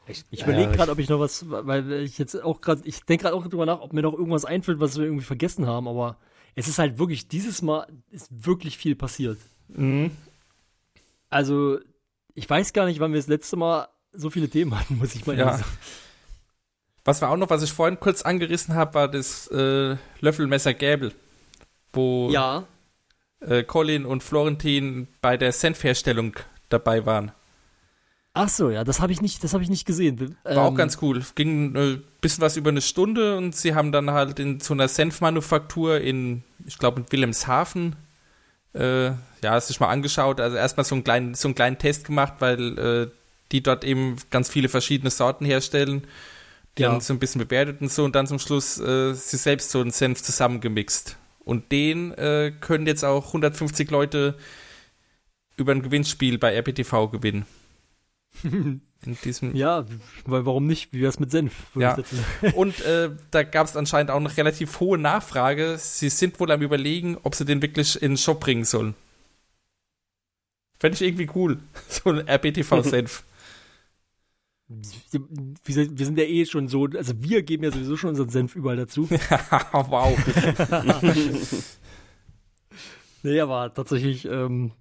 Ich, Ich überlege äh, gerade, ob ich noch was, weil ich jetzt auch gerade, ich denke gerade auch drüber nach, ob mir noch irgendwas einfällt, was wir irgendwie vergessen haben, aber es ist halt wirklich, dieses Mal ist wirklich viel passiert. mhm. Also, ich weiß gar nicht, wann wir das letzte Mal so viele Themen hatten, muss ich mal Ja. ehrlich sagen. Was war auch noch, was ich vorhin kurz angerissen habe, war das äh, Löffelmesser Gäbel. Wo Ja, äh, Colin und Florentin bei der Senfherstellung dabei waren. Ach so, ja, das habe ich nicht, das habe ich nicht gesehen. War auch Ähm, ganz cool. Ging ein bisschen was über eine Stunde und sie haben dann halt in so einer Senfmanufaktur in, ich glaube, in Wilhelmshaven, äh, ja, sich mal angeschaut. Also erstmal so einen kleinen, so einen kleinen Test gemacht, weil äh, die dort eben ganz viele verschiedene Sorten herstellen. Die Ja. haben so ein bisschen bewertet und so und dann zum Schluss äh, sie selbst so einen Senf zusammengemixt. Und den äh, können jetzt auch 150 Leute über ein Gewinnspiel bei RPTV gewinnen. In diesem Ja, weil warum nicht? Wie wär's mit Senf? Ja. Und äh, da gab es anscheinend auch noch relativ hohe Nachfrage. Sie sind wohl am überlegen, ob sie den wirklich in den Shop bringen sollen. Fände ich irgendwie cool. So ein RBTV-Senf. Wir sind, wir sind ja eh schon so, also wir geben ja sowieso schon unseren Senf überall dazu. wow. nee, aber tatsächlich, ähm,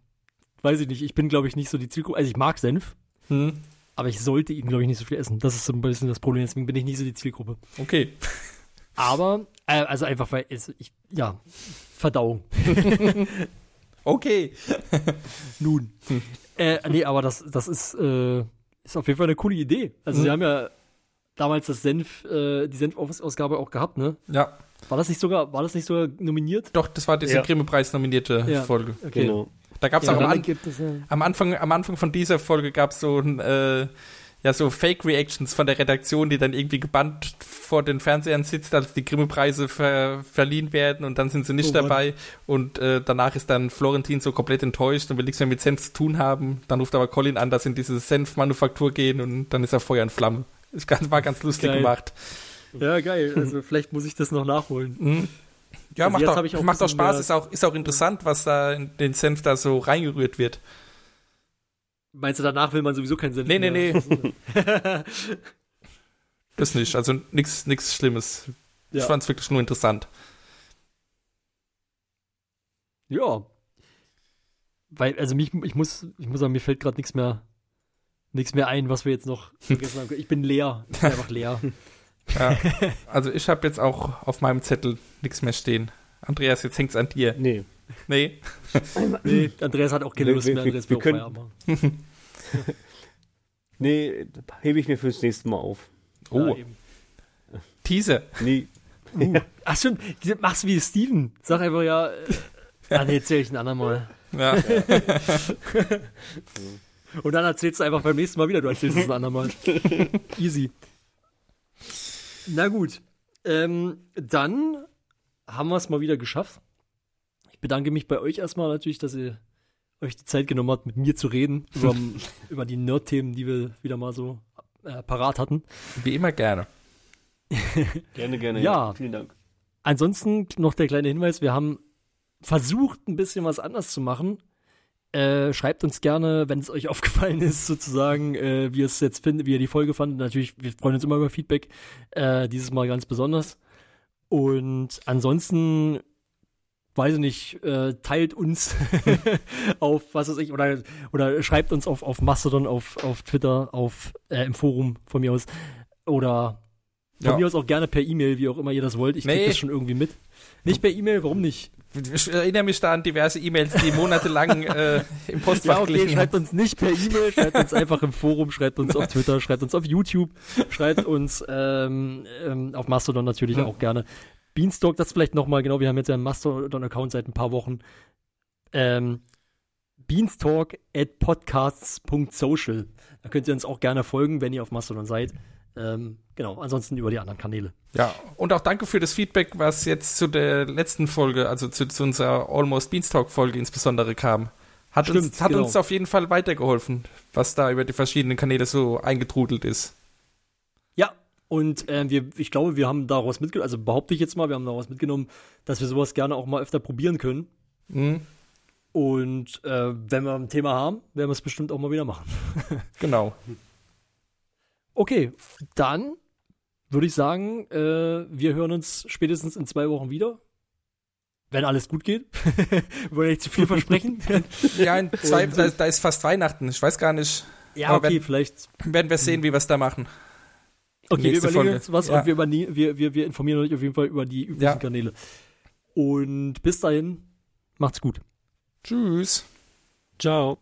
weiß ich nicht, ich bin, glaube ich, nicht so die Zielgruppe. Also ich mag Senf, Hm, aber ich sollte ihn, glaube ich, nicht so viel essen. Das ist so ein bisschen das Problem, deswegen bin ich nicht so die Zielgruppe. okay. Aber, äh, also einfach, weil es, ich, ja, Verdauung. Okay. Nun. äh, nee, aber das, das ist, äh, ist auf jeden Fall eine coole Idee. Also Mhm. sie haben ja damals das Senf, äh, die Senf-Ausgabe auch gehabt, ne? Ja, War das nicht sogar, war das nicht sogar nominiert? doch, das war diese Ja. Grimme-Preis nominierte Ja. Folge. Okay. Genau. Da gab es Ja, auch am, An es ja. am, Anfang, am Anfang von dieser Folge gab es so ein, äh, ja, so Fake-Reactions von der Redaktion, die dann irgendwie gebannt vor den Fernsehern sitzt, als die Grimme-Preise ver verliehen werden und dann sind sie nicht Oh dabei und äh, danach ist dann Florentin so komplett enttäuscht und will nichts mehr mit Senf zu tun haben. Dann ruft aber Colin an, dass sie in diese Senfmanufaktur gehen und dann ist er Feuer in Flamme. Ist ganz, war ganz lustig Geil. gemacht. Ja, geil. Also vielleicht muss ich das noch nachholen. Mhm. Ja, Also macht auch, ich macht auch Spaß, ist auch, ist auch interessant, was da in den Senf da so reingerührt wird. Meinst du, danach will man sowieso keinen Sinn Nee, nee, nee. Das nicht, also nichts nix Schlimmes. Ich Ja. fand es wirklich nur interessant. Ja. Weil, also mich, ich muss, ich muss sagen, mir fällt gerade nichts mehr, nichts mehr ein, was wir jetzt noch vergessen haben. Ich bin leer. Ich bin einfach leer. Ja. Also ich habe jetzt auch auf meinem Zettel nichts mehr stehen. Andreas, jetzt hängt's an dir. Nee. Nee. Nee, Andreas hat auch keine Wir- Lust wir- mehr. Andreas wir können-. Nee, hebe ich mir fürs nächste Mal auf. Oh, Ja. Teaser. Nee. Ach stimmt, machst du wie Steven. Sag einfach ja, äh, ah, nee, erzähl ich ein andermal. Ja. Und dann erzählst du einfach beim nächsten Mal wieder, du erzählst es ein andermal. Easy. Na gut. Ähm, dann haben wir es mal wieder geschafft. Ich bedanke mich bei euch erstmal natürlich, dass ihr euch die Zeit genommen habt, mit mir zu reden über, über die Nerd-Themen, die wir wieder mal so äh, parat hatten. Wie immer gerne. Gerne, gerne. Ja. Vielen Dank. Ansonsten noch der kleine Hinweis, wir haben versucht, ein bisschen was anders zu machen. Äh, schreibt uns gerne, wenn es euch aufgefallen ist, sozusagen, äh, wie ihr es jetzt findet, wie ihr die Folge fandet. Natürlich, wir freuen uns immer über Feedback. Äh, dieses Mal ganz besonders. Und ansonsten, weiß ich nicht, äh, teilt uns auf, was weiß ich, oder, oder schreibt uns auf, auf Mastodon, auf, auf Twitter, auf, äh, im Forum von mir aus. Oder von Ja. mir aus auch gerne per E-Mail, wie auch immer ihr das wollt. Ich krieg Nee. das schon irgendwie mit. Nicht per E-Mail, warum nicht? Ich erinnere mich da an diverse E-Mails, die monatelang äh, im Postfach Ja, okay, schreibt uns nicht per E-Mail, schreibt uns einfach im Forum, schreibt uns auf Twitter, schreibt uns auf YouTube, schreibt uns ähm, ähm, auf Mastodon natürlich auch gerne. Beanstalk, das vielleicht nochmal, genau, wir haben jetzt ja einen Mastodon-Account seit ein paar Wochen. Ähm, Beanstalk at podcasts.social. Da könnt ihr uns auch gerne folgen, wenn ihr auf Mastodon seid. Ähm, genau, ansonsten über die anderen Kanäle. Ja, und auch danke für das Feedback, was jetzt zu der letzten Folge, also zu, zu unserer Almost Beanstalk-Folge insbesondere kam. Hat, uns, Stimmt, hat genau. uns auf jeden Fall weitergeholfen, was da über die verschiedenen Kanäle so eingetrudelt ist. Ja, und äh, wir, ich glaube, wir haben daraus mitgenommen, also behaupte ich jetzt mal, wir haben daraus mitgenommen, dass wir sowas gerne auch mal öfter probieren können. Mhm, Und äh, wenn wir ein Thema haben, werden wir es bestimmt auch mal wieder machen. genau. Okay, dann würde ich sagen, äh, wir hören uns spätestens in zwei Wochen wieder. Wenn alles gut geht. wir wollen nicht zu viel versprechen. Ja, in zwei, Und- da, da ist fast Weihnachten. Ich weiß gar nicht. ja, Aber okay, wenn- vielleicht. Werden wir sehen, wie wir es da machen. Okay, wir überlegen Folge. uns was Ja. und wir, überne- wir, wir, wir informieren euch auf jeden Fall über die üblichen Ja. Kanäle. Und bis dahin, macht's gut. Tschüss. Ciao.